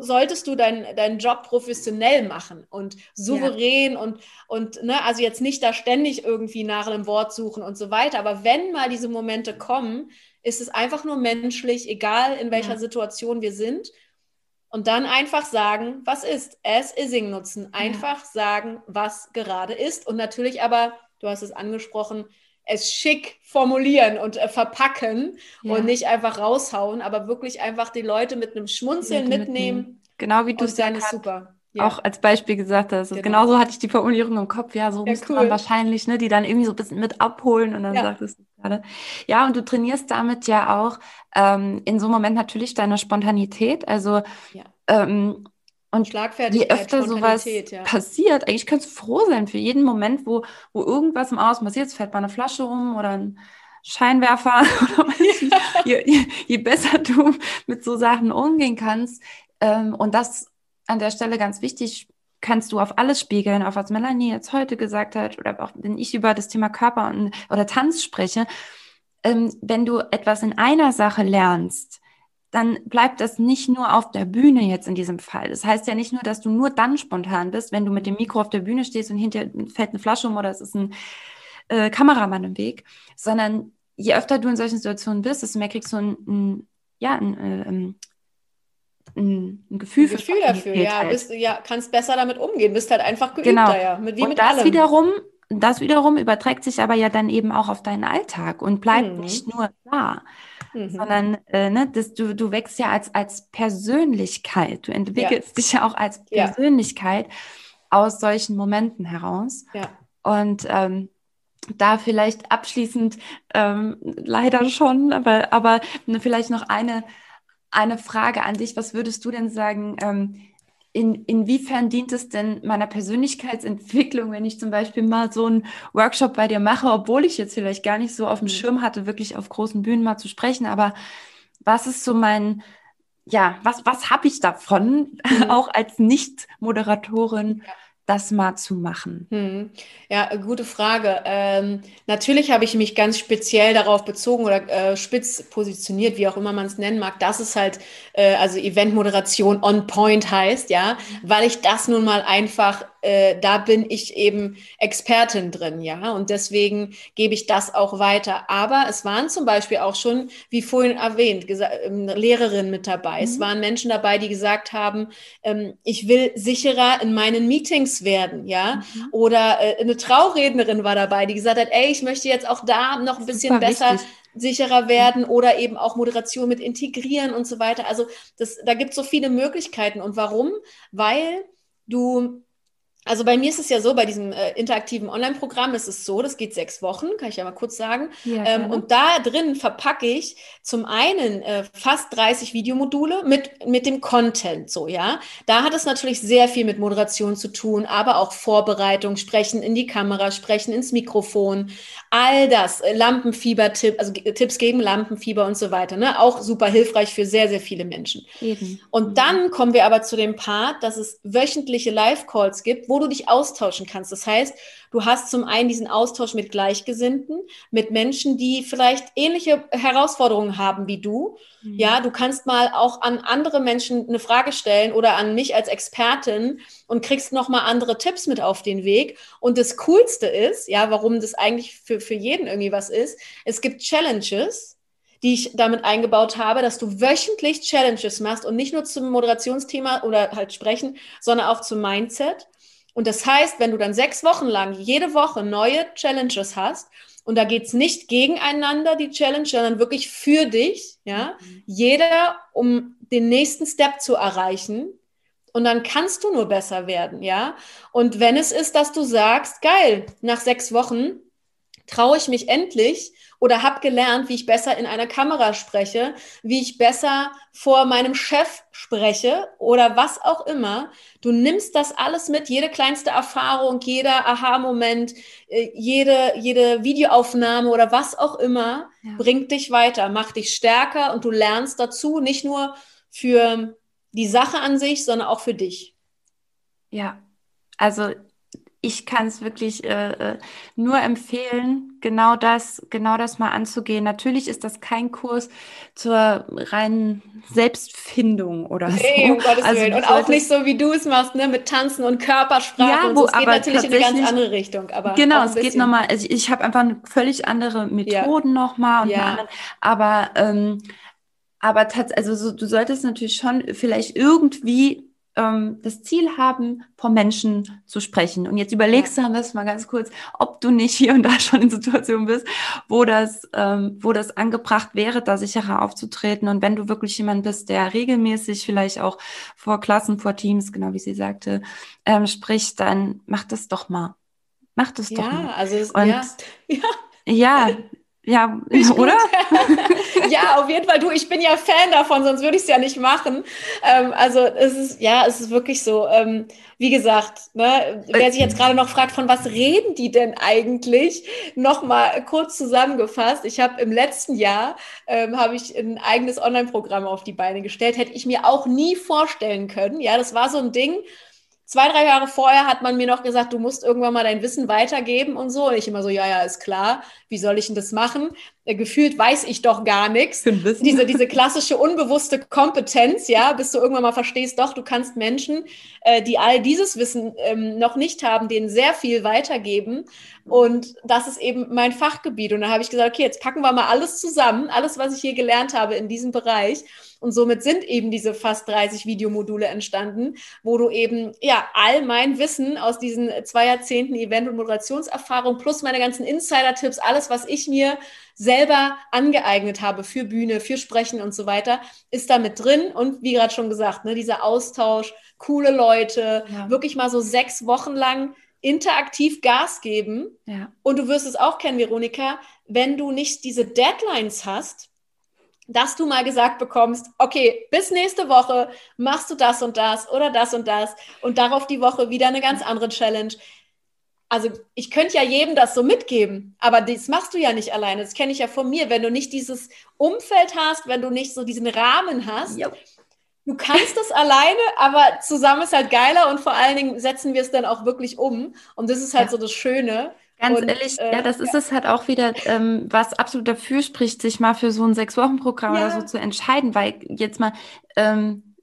solltest du deinen dein Job professionell machen und souverän ja. und, und ne, also jetzt nicht da ständig irgendwie nach einem Wort suchen und so weiter. Aber wenn mal diese Momente kommen, ist es einfach nur menschlich, egal in welcher ja. Situation wir sind. Und dann einfach sagen, was ist. As Ising nutzen. Einfach ja. sagen, was gerade ist. Und natürlich aber, du hast es angesprochen, es schick formulieren und äh, verpacken ja. und nicht einfach raushauen, aber wirklich einfach die Leute mit einem Schmunzeln mitnehmen. mitnehmen. Genau wie du es ja super. Ja. auch als Beispiel gesagt hast. Genau. Genauso hatte ich die Formulierung im Kopf. Ja, so ja, müsste cool. man wahrscheinlich, ne, die dann irgendwie so ein bisschen mit abholen und dann ja. sagtest du gerade. Ja, und du trainierst damit ja auch ähm, in so einem Moment natürlich deine Spontanität. Also ja. ähm, und je öfter sowas ja. passiert, eigentlich kannst du froh sein für jeden Moment, wo, wo irgendwas im Außen passiert. Es fällt mal eine Flasche um oder ein Scheinwerfer oder ja. je, je, je, besser du mit so Sachen umgehen kannst. Ähm, und das an der Stelle ganz wichtig, kannst du auf alles spiegeln, auf was Melanie jetzt heute gesagt hat oder auch wenn ich über das Thema Körper und, oder Tanz spreche. Ähm, wenn du etwas in einer Sache lernst, dann bleibt das nicht nur auf der Bühne jetzt in diesem Fall. Das heißt ja nicht nur, dass du nur dann spontan bist, wenn du mit dem Mikro auf der Bühne stehst und hinter fällt eine Flasche um oder es ist ein äh, Kameramann im Weg, sondern je öfter du in solchen Situationen bist, desto mehr kriegst du ein, ein ja, ein, äh, ähm, ein, ein Gefühl, ein Gefühl dafür, ja, halt. bist, ja, kannst besser damit umgehen, bist halt einfach geübter, genau. ja, mit, wie und mit das allem. wiederum, das wiederum überträgt sich aber ja dann eben auch auf deinen Alltag und bleibt mhm. nicht nur da, mhm. sondern äh, ne, das, du, du wächst ja als, als Persönlichkeit, du entwickelst ja. dich ja auch als Persönlichkeit ja. aus solchen Momenten heraus. Ja. Und ähm, da vielleicht abschließend ähm, leider schon, aber, aber ne, vielleicht noch eine eine Frage an dich. Was würdest du denn sagen? Ähm, in, inwiefern dient es denn meiner Persönlichkeitsentwicklung, wenn ich zum Beispiel mal so einen Workshop bei dir mache, obwohl ich jetzt vielleicht gar nicht so auf dem mhm. Schirm hatte, wirklich auf großen Bühnen mal zu sprechen, aber was ist so mein, ja, was, was habe ich davon, mhm. auch als Nicht-Moderatorin, ja. Das mal zu machen? Hm. Ja, gute Frage. Ähm, natürlich habe ich mich ganz speziell darauf bezogen oder äh, spitz positioniert, wie auch immer man es nennen mag, dass es halt äh, also Eventmoderation on point heißt, ja, mhm. weil ich das nun mal einfach äh, da bin ich eben Expertin drin, ja, und deswegen gebe ich das auch weiter. Aber es waren zum Beispiel auch schon, wie vorhin erwähnt, ähm, Lehrerinnen mit dabei. Mhm. Es waren Menschen dabei, die gesagt haben, ähm, ich will sicherer in meinen Meetings werden, ja, mhm. oder äh, eine Traurednerin war dabei, die gesagt hat, ey, ich möchte jetzt auch da noch ein bisschen besser wichtig sicherer werden oder eben auch Moderation mit integrieren und so weiter. Also das, da gibt es so viele Möglichkeiten. Und warum? Weil du also bei mir ist es ja so, bei diesem äh, interaktiven Online-Programm ist es so, das geht sechs Wochen, kann ich ja mal kurz sagen. Ja, ähm, und da drin verpacke ich zum einen äh, fast 30 Videomodule mit, mit dem Content, so, ja. Da hat es natürlich sehr viel mit Moderation zu tun, aber auch Vorbereitung, sprechen in die Kamera, sprechen ins Mikrofon, all das, äh, Lampenfieber-Tipp, also Tipps gegen Lampenfieber und so weiter, ne? Auch super hilfreich für sehr, sehr viele Menschen. Eben. Und mhm. dann kommen wir aber zu dem Part, dass es wöchentliche Live-Calls gibt, wo wo du dich austauschen kannst. Das heißt, du hast zum einen diesen Austausch mit Gleichgesinnten, mit Menschen, die vielleicht ähnliche Herausforderungen haben wie du. Mhm. Ja, du kannst mal auch an andere Menschen eine Frage stellen oder an mich als Expertin und kriegst nochmal andere Tipps mit auf den Weg. Und das Coolste ist, ja, warum das eigentlich für, für jeden irgendwie was ist, es gibt Challenges, die ich damit eingebaut habe, dass du wöchentlich Challenges machst und nicht nur zum Moderationsthema oder halt sprechen, sondern auch zum Mindset. Und das heißt, wenn du dann sechs Wochen lang jede Woche neue Challenges hast, und da geht's nicht gegeneinander, die Challenge, sondern wirklich für dich, ja, mhm. jeder, um den nächsten Step zu erreichen. Und dann kannst du nur besser werden, ja. Und wenn es ist, dass du sagst, geil, nach sechs Wochen traue ich mich endlich oder habe gelernt, wie ich besser in einer Kamera spreche, wie ich besser vor meinem Chef spreche oder was auch immer. Du nimmst das alles mit, jede kleinste Erfahrung, jeder Aha-Moment, äh, jede, jede Videoaufnahme oder was auch immer ja. bringt dich weiter, macht dich stärker und du lernst dazu, nicht nur für die Sache an sich, sondern auch für dich. Ja, also ich kann es wirklich äh, äh, nur empfehlen, genau das, genau das mal anzugehen. Natürlich ist das kein Kurs zur reinen Selbstfindung oder so. Nee, um Gottes also, Willen. Und auch nicht so, wie du es machst, ne, mit Tanzen und Körpersprache. Ja, wo, und so. Es geht natürlich in eine ganz andere Richtung. Aber genau, es geht nochmal, also ich, ich habe einfach eine völlig andere Methoden ja. nochmal und ja. Aber ähm, aber also so, du solltest natürlich schon vielleicht irgendwie ähm, das Ziel haben, vor Menschen zu sprechen. Und jetzt überlegst du das mal ganz kurz, ob du nicht hier und da schon in Situationen bist, wo das, ähm, wo das angebracht wäre, da sicherer aufzutreten. Und wenn du wirklich jemand bist, der regelmäßig vielleicht auch vor Klassen, vor Teams, genau wie sie sagte, ähm, spricht, dann mach das doch mal. Mach das ja, doch mal. Also es, und, ja, ja. Ja, ja, oder? ja, auf jeden Fall. Du, ich bin ja Fan davon, sonst würde ich es ja nicht machen. Ähm, also es ist, ja, es ist wirklich so. Ähm, wie gesagt, ne, wer sich jetzt gerade noch fragt, von was reden die denn eigentlich? Nochmal kurz zusammengefasst. Ich habe im letzten Jahr ähm, habe ich ein eigenes Online-Programm auf die Beine gestellt. Hätte ich mir auch nie vorstellen können. Ja, das war so ein Ding zwei, drei Jahre vorher hat man mir noch gesagt, du musst irgendwann mal dein Wissen weitergeben und so. Und ich immer so, ja, ja, ist klar. Wie soll ich denn das machen? Äh, gefühlt weiß ich doch gar nichts. Diese, diese klassische unbewusste Kompetenz, ja, bis du irgendwann mal verstehst, doch, du kannst Menschen, äh, die all dieses Wissen ähm, noch nicht haben, denen sehr viel weitergeben. Und das ist eben mein Fachgebiet. Und da habe ich gesagt, okay, jetzt packen wir mal alles zusammen, alles, was ich hier gelernt habe in diesem Bereich und somit sind eben diese fast 30 Videomodule entstanden, wo du eben, ja, all mein Wissen aus diesen zwei Jahrzehnten Event- und Moderationserfahrung plus meine ganzen Insider-Tipps, alles, was ich mir selber angeeignet habe für Bühne, für Sprechen und so weiter, ist da mit drin. Und wie gerade schon gesagt, ne, dieser Austausch, coole Leute, ja. wirklich mal so sechs Wochen lang interaktiv Gas geben. Ja. Und du wirst es auch kennen, Veronika, wenn du nicht diese Deadlines hast, dass du mal gesagt bekommst, okay, bis nächste Woche machst du das und das oder das und das und darauf die Woche wieder eine ganz andere Challenge. Also ich könnte ja jedem das so mitgeben, aber das machst du ja nicht alleine. Das kenne ich ja von mir. Wenn du nicht dieses Umfeld hast, wenn du nicht so diesen Rahmen hast, yep. du kannst es alleine, aber zusammen ist halt geiler und vor allen Dingen setzen wir es dann auch wirklich um. Und das ist halt ja. so das Schöne. Ganz und, ehrlich, äh, ja, das ist ja. es halt auch wieder, ähm, was absolut dafür spricht, sich mal für so ein Sechs-Wochen-Programm ja. oder so zu entscheiden, weil jetzt mal, ähm,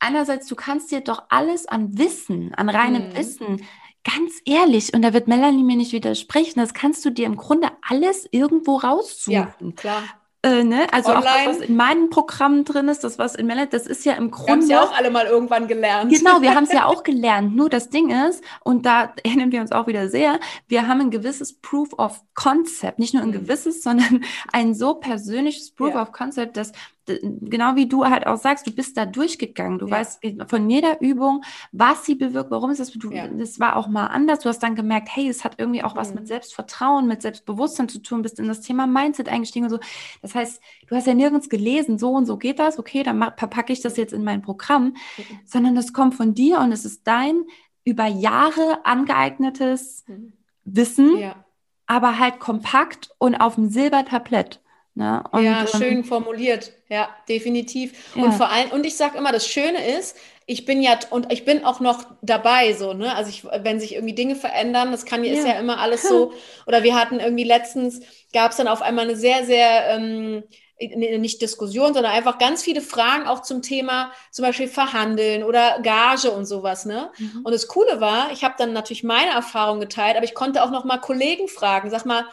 einerseits, du kannst dir doch alles an Wissen, an reinem mhm. Wissen, ganz ehrlich, und da wird Melanie mir nicht widersprechen, das kannst du dir im Grunde alles irgendwo raussuchen. Ja, klar. Äh, ne? Also Online. auch das, was in meinen Programmen drin ist, das, was in Melanie, das ist ja im Grunde. Wir haben es ja auch alle mal irgendwann gelernt. Genau, wir haben es ja auch gelernt. Nur das Ding ist, und da erinnern wir uns auch wieder sehr, wir haben ein gewisses Proof of Concept, nicht nur ein mhm. gewisses, sondern ein so persönliches Proof ja. of Concept, dass genau wie du halt auch sagst, du bist da durchgegangen. Du ja. weißt von jeder Übung, was sie bewirkt, warum ist das. Du, ja. Das war auch mal anders. Du hast dann gemerkt, hey, es hat irgendwie auch was mhm. mit Selbstvertrauen, mit Selbstbewusstsein zu tun, bist in das Thema Mindset eingestiegen und so. Das heißt, du hast ja nirgends gelesen, so und so geht das, okay, dann packe ich das jetzt in mein Programm, mhm. sondern das kommt von dir und es ist dein über Jahre angeeignetes mhm. Wissen, ja. aber halt kompakt und auf dem Silbertablett. Ne? Und, ja, ähm, schön formuliert. Ja, definitiv. Ja. Und vor allem, und ich sage immer, das Schöne ist, ich bin ja, und ich bin auch noch dabei, so, ne? Also ich, wenn sich irgendwie Dinge verändern, das kann ja. ist ja immer alles so. Oder wir hatten irgendwie letztens, gab es dann auf einmal eine sehr, sehr ähm, nicht Diskussion, sondern einfach ganz viele Fragen auch zum Thema zum Beispiel Verhandeln oder Gage und sowas. Ne? Mhm. Und das Coole war, ich habe dann natürlich meine Erfahrung geteilt, aber ich konnte auch noch mal Kollegen fragen, sag mal,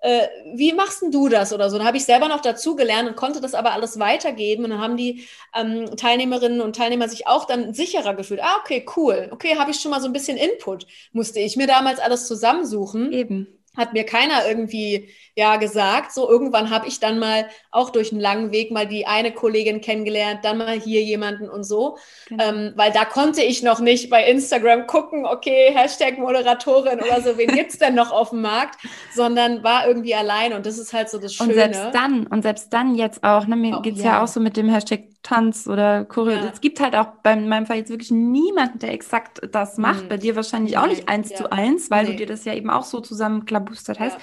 äh, wie machst denn du das oder so? Dann habe ich selber noch dazu gelernt und konnte das aber alles weitergeben. Und dann haben die ähm, Teilnehmerinnen und Teilnehmer sich auch dann sicherer gefühlt. Ah, okay, cool. Okay, habe ich schon mal so ein bisschen Input. Musste ich mir damals alles zusammensuchen. Eben hat mir keiner irgendwie ja gesagt. So irgendwann habe ich dann mal auch durch einen langen Weg mal die eine Kollegin kennengelernt, dann mal hier jemanden und so, genau. ähm, weil da konnte ich noch nicht bei Instagram gucken, okay Hashtag Moderatorin oder so, wen gibt's denn noch auf dem Markt, sondern war irgendwie allein und das ist halt so das Schöne. Und selbst dann und selbst dann jetzt auch, ne, mir oh, geht's ja. ja auch so mit dem Hashtag Tanz oder Choreo. Ja. Es gibt halt auch bei meinem Fall jetzt wirklich niemanden, der exakt das macht. Mhm. Bei dir wahrscheinlich auch nicht eins ja. zu eins, weil nee. du dir das ja eben auch so zusammenklabustert hast.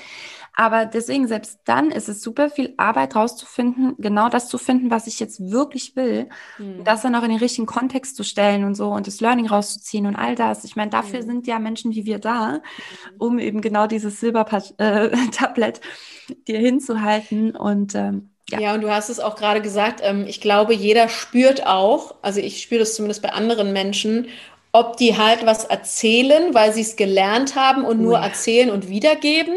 Ja. Aber deswegen, selbst dann ist es super viel Arbeit rauszufinden, genau das zu finden, was ich jetzt wirklich will. Mhm. Das dann auch in den richtigen Kontext zu stellen und so und das Learning rauszuziehen und all das. Ich meine, dafür mhm. sind ja Menschen wie wir da, mhm. um eben genau dieses Silbertablett äh, dir hinzuhalten und ähm, ja. ja, und du hast es auch gerade gesagt, ähm, ich glaube, jeder spürt auch, also ich spüre das zumindest bei anderen Menschen, ob die halt was erzählen, weil sie es gelernt haben und nur erzählen und wiedergeben,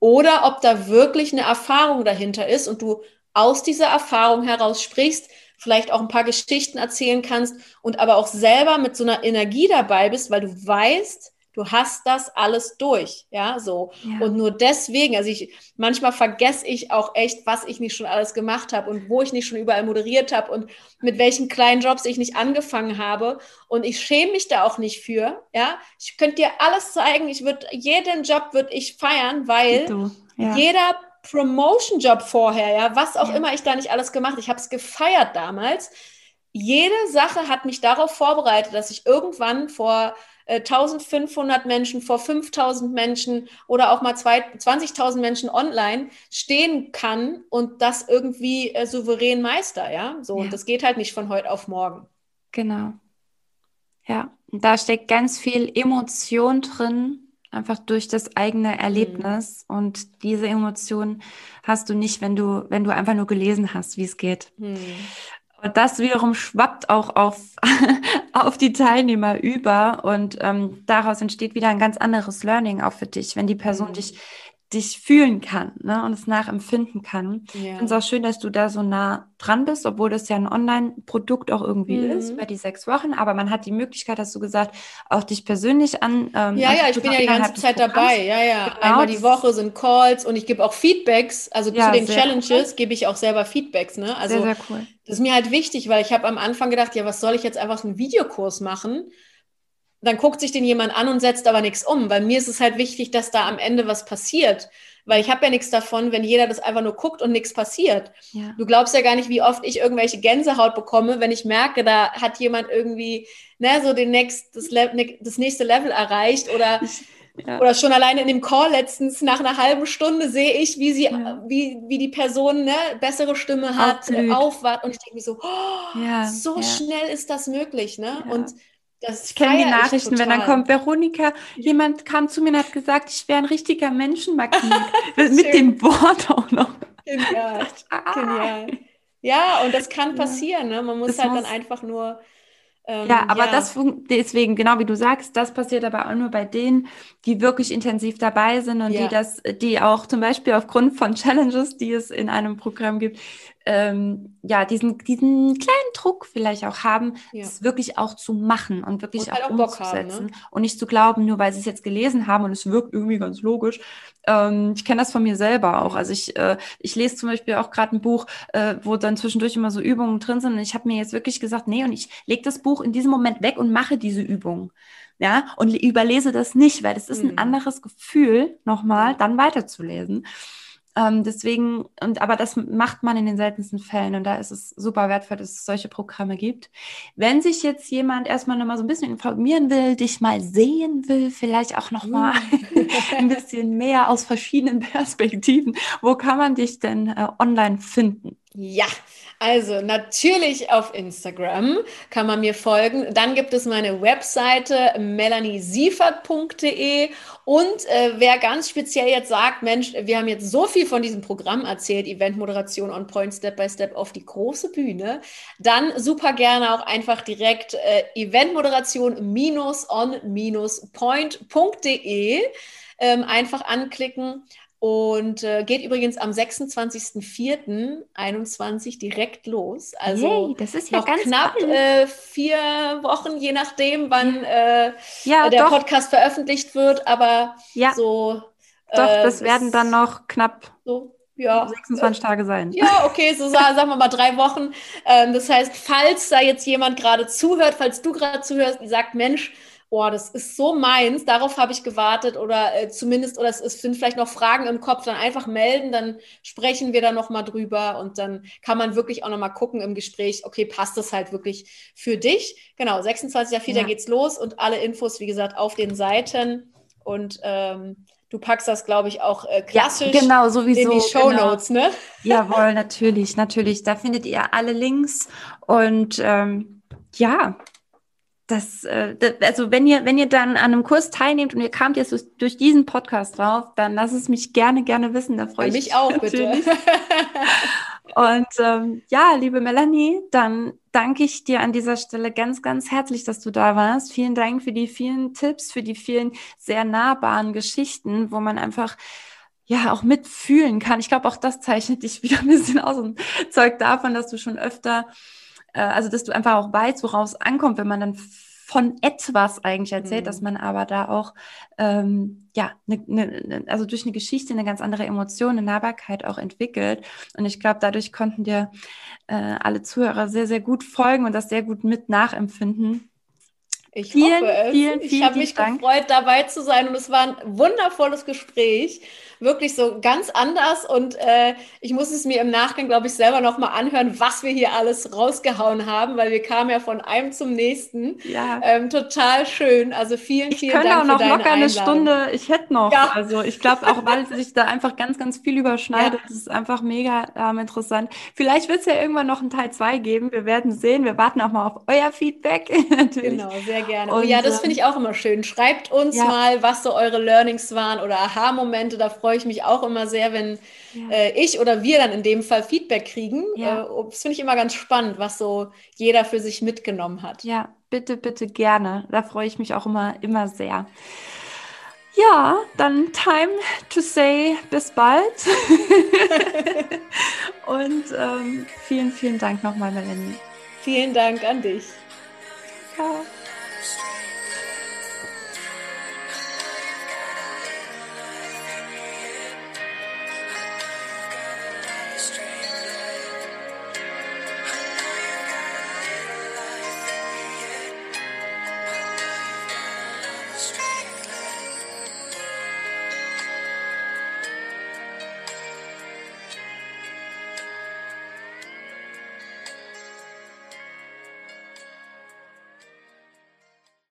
oder ob da wirklich eine Erfahrung dahinter ist und du aus dieser Erfahrung heraus sprichst, vielleicht auch ein paar Geschichten erzählen kannst und aber auch selber mit so einer Energie dabei bist, weil du weißt, du hast das alles durch, ja, so. Ja. Und nur deswegen, also ich, manchmal vergesse ich auch echt, was ich nicht schon alles gemacht habe und wo ich nicht schon überall moderiert habe und mit welchen kleinen Jobs ich nicht angefangen habe. Und ich schäme mich da auch nicht für, ja. Ich könnte dir alles zeigen, ich würde, jeden Job würde ich feiern, weil ja. jeder Promotion-Job vorher, ja, was auch ja. immer ich da nicht alles gemacht, ich habe es gefeiert damals. Jede Sache hat mich darauf vorbereitet, dass ich irgendwann vor 1500 äh, Menschen vor 5000 Menschen oder auch mal 20.000 Menschen online stehen kann und das irgendwie äh, souverän meister, ja? So, ja. und das geht halt nicht von heute auf morgen. Genau. Ja, da steckt ganz viel Emotion drin, einfach durch das eigene Erlebnis. Mhm. Und diese Emotion hast du nicht, wenn du, wenn du einfach nur gelesen hast, wie es geht. Mhm. Und das wiederum schwappt auch auf, auf die Teilnehmer über und ähm, daraus entsteht wieder ein ganz anderes Learning auch für dich, wenn die Person mhm. dich dich fühlen kann ne, und es nachempfinden kann. Ja. Ich finde es auch schön, dass du da so nah dran bist, obwohl das ja ein Online-Produkt auch irgendwie mhm. ist, bei die sechs Wochen. Aber man hat die Möglichkeit, hast du gesagt, auch dich persönlich an. Ähm, ja, ja, ich bin ja die ganze Zeit dabei. Ja, ja. Genau, Einmal die Woche sind Calls und ich gebe auch Feedbacks. Also ja, zu den Challenges cool. gebe ich auch selber Feedbacks. Ne? Also sehr, sehr cool. Das ist mir halt wichtig, weil ich habe am Anfang gedacht, ja, was soll ich jetzt einfach so einen Videokurs machen? Dann guckt sich den jemand an und setzt aber nichts um. Weil mir ist es halt wichtig, dass da am Ende was passiert. Weil ich habe ja nichts davon, wenn jeder das einfach nur guckt und nichts passiert. Ja. Du glaubst ja gar nicht, wie oft ich irgendwelche Gänsehaut bekomme, wenn ich merke, da hat jemand irgendwie ne, so den next, das, das nächste Level erreicht oder Ja. Oder schon alleine in dem Call letztens nach einer halben Stunde sehe ich, wie sie, ja. wie, wie die Person ne, bessere Stimme hat, aufwacht und ich denke mir so, oh, ja, so schnell ist das möglich, ne? Und das ich kenne die Nachrichten, wenn dann kommt, Veronika, jemand kam zu mir und hat gesagt, ich wäre ein richtiger Menschenmagnet. Mit dem Wort auch noch. Genial. Ah. Genial. Ja, und das kann passieren. Ne? Man muss das halt muss... dann einfach nur ähm, ja, aber ja. das deswegen, genau wie du sagst, das passiert aber auch nur bei denen, die wirklich intensiv dabei sind und ja. die das, die auch zum Beispiel aufgrund von Challenges, die es in einem Programm gibt, ähm, ja, diesen, diesen kleinen Druck vielleicht auch haben, ja. es wirklich auch zu machen und wirklich und auch, halt auch umzusetzen haben, ne? und nicht zu glauben, nur weil sie es jetzt gelesen haben und es wirkt irgendwie ganz logisch. Ähm, ich kenne das von mir selber auch. Also ich, äh, ich lese zum Beispiel auch gerade ein Buch, äh, wo dann zwischendurch immer so Übungen drin sind und ich habe mir jetzt wirklich gesagt, nee, und ich lege das Buch in diesem Moment weg und mache diese Übung ja, und überlese das nicht, weil das ist ein mhm. anderes Gefühl, nochmal dann weiterzulesen. Ähm, deswegen, und aber das macht man in den seltensten Fällen und da ist es super wertvoll, dass es solche Programme gibt. Wenn sich jetzt jemand erstmal nochmal so ein bisschen informieren will, dich mal sehen will, vielleicht auch nochmal mm. ein bisschen mehr aus verschiedenen Perspektiven, wo kann man dich denn äh, online finden? Ja, also natürlich auf Instagram kann man mir folgen. Dann gibt es meine Webseite melaniesiefert.de und äh, wer ganz speziell jetzt sagt, Mensch, wir haben jetzt so viel von diesem Programm erzählt, Eventmoderation on Point Step by Step auf die große Bühne, dann super gerne auch einfach direkt äh, Eventmoderation-on-point.de ähm, einfach anklicken und äh, geht übrigens am 26.04.21 direkt los. Also Yay, das ist ja noch ganz knapp äh, vier Wochen, je nachdem, wann äh, ja, der doch. Podcast veröffentlicht wird. Aber ja. so. Doch, äh, das werden dann noch knapp so, ja, 26 Tage sein. Ja, okay, so sagen wir mal drei Wochen. Ähm, das heißt, falls da jetzt jemand gerade zuhört, falls du gerade zuhörst und sagt, Mensch, boah, das ist so meins, darauf habe ich gewartet oder äh, zumindest, oder es, es, sind vielleicht noch Fragen im Kopf, dann einfach melden, dann sprechen wir da nochmal drüber und dann kann man wirklich auch nochmal gucken im Gespräch, okay, passt das halt wirklich für dich? Genau, 26.04. Ja. geht's los und alle Infos, wie gesagt, auf den Seiten und ähm, Du packst das, glaube ich, auch äh, klassisch ja, genau, sowieso, in die Show Notes, genau. ne? Jawohl, natürlich, natürlich. Da findet ihr alle Links und ähm, ja, das, äh, also wenn ihr, wenn ihr dann an einem Kurs teilnehmt und ihr kamt jetzt durch, diesen Podcast drauf, dann lass es mich gerne, gerne wissen. Da freue ich mich auch, natürlich. bitte. und ähm, ja, liebe Melanie, dann danke ich dir an dieser Stelle ganz, ganz herzlich, dass du da warst. Vielen Dank für die vielen Tipps, für die vielen sehr nahbaren Geschichten, wo man einfach ja auch mitfühlen kann. Ich glaube, auch das zeichnet dich wieder ein bisschen aus und zeugt davon, dass du schon öfter äh, also dass du einfach auch weißt, woraus ankommt, wenn man dann von etwas eigentlich erzählt, mhm. dass man aber da auch ähm, ja ne, ne, also durch eine Geschichte eine ganz andere Emotion, eine Nahbarkeit auch entwickelt. Und ich glaube, dadurch konnten dir äh, alle Zuhörer sehr sehr gut folgen und das sehr gut mit nachempfinden. Ich vielen, hoffe es. Vielen, vielen, ich habe mich Dank. gefreut, dabei zu sein und es war ein wundervolles Gespräch wirklich so ganz anders und äh, ich muss es mir im Nachgang, glaube ich, selber nochmal anhören, was wir hier alles rausgehauen haben, weil wir kamen ja von einem zum nächsten. Ja. Ähm, total schön. Also vielen, vielen Dank. Ich könnte auch noch locker eine Stunde, ich hätte noch. Ja. Also ich glaube auch, weil sich da einfach ganz, ganz viel überschneidet. Ja. Das ist einfach mega ähm, interessant. Vielleicht wird es ja irgendwann noch einen Teil 2 geben. Wir werden sehen. Wir warten auch mal auf euer Feedback. Natürlich. Genau, sehr gerne. Und, ja, das finde ich auch immer schön. Schreibt uns ja. mal, was so eure Learnings waren oder Aha-Momente. Da freue ich mich auch immer sehr, wenn ja. äh, ich oder wir dann in dem Fall Feedback kriegen. Ja. Äh, das finde ich immer ganz spannend, was so jeder für sich mitgenommen hat. Ja, bitte, bitte gerne. Da freue ich mich auch immer, immer sehr. Ja, dann time to say bis bald. Und ähm, vielen, vielen Dank nochmal, Melanie. Vielen Dank an dich. strange.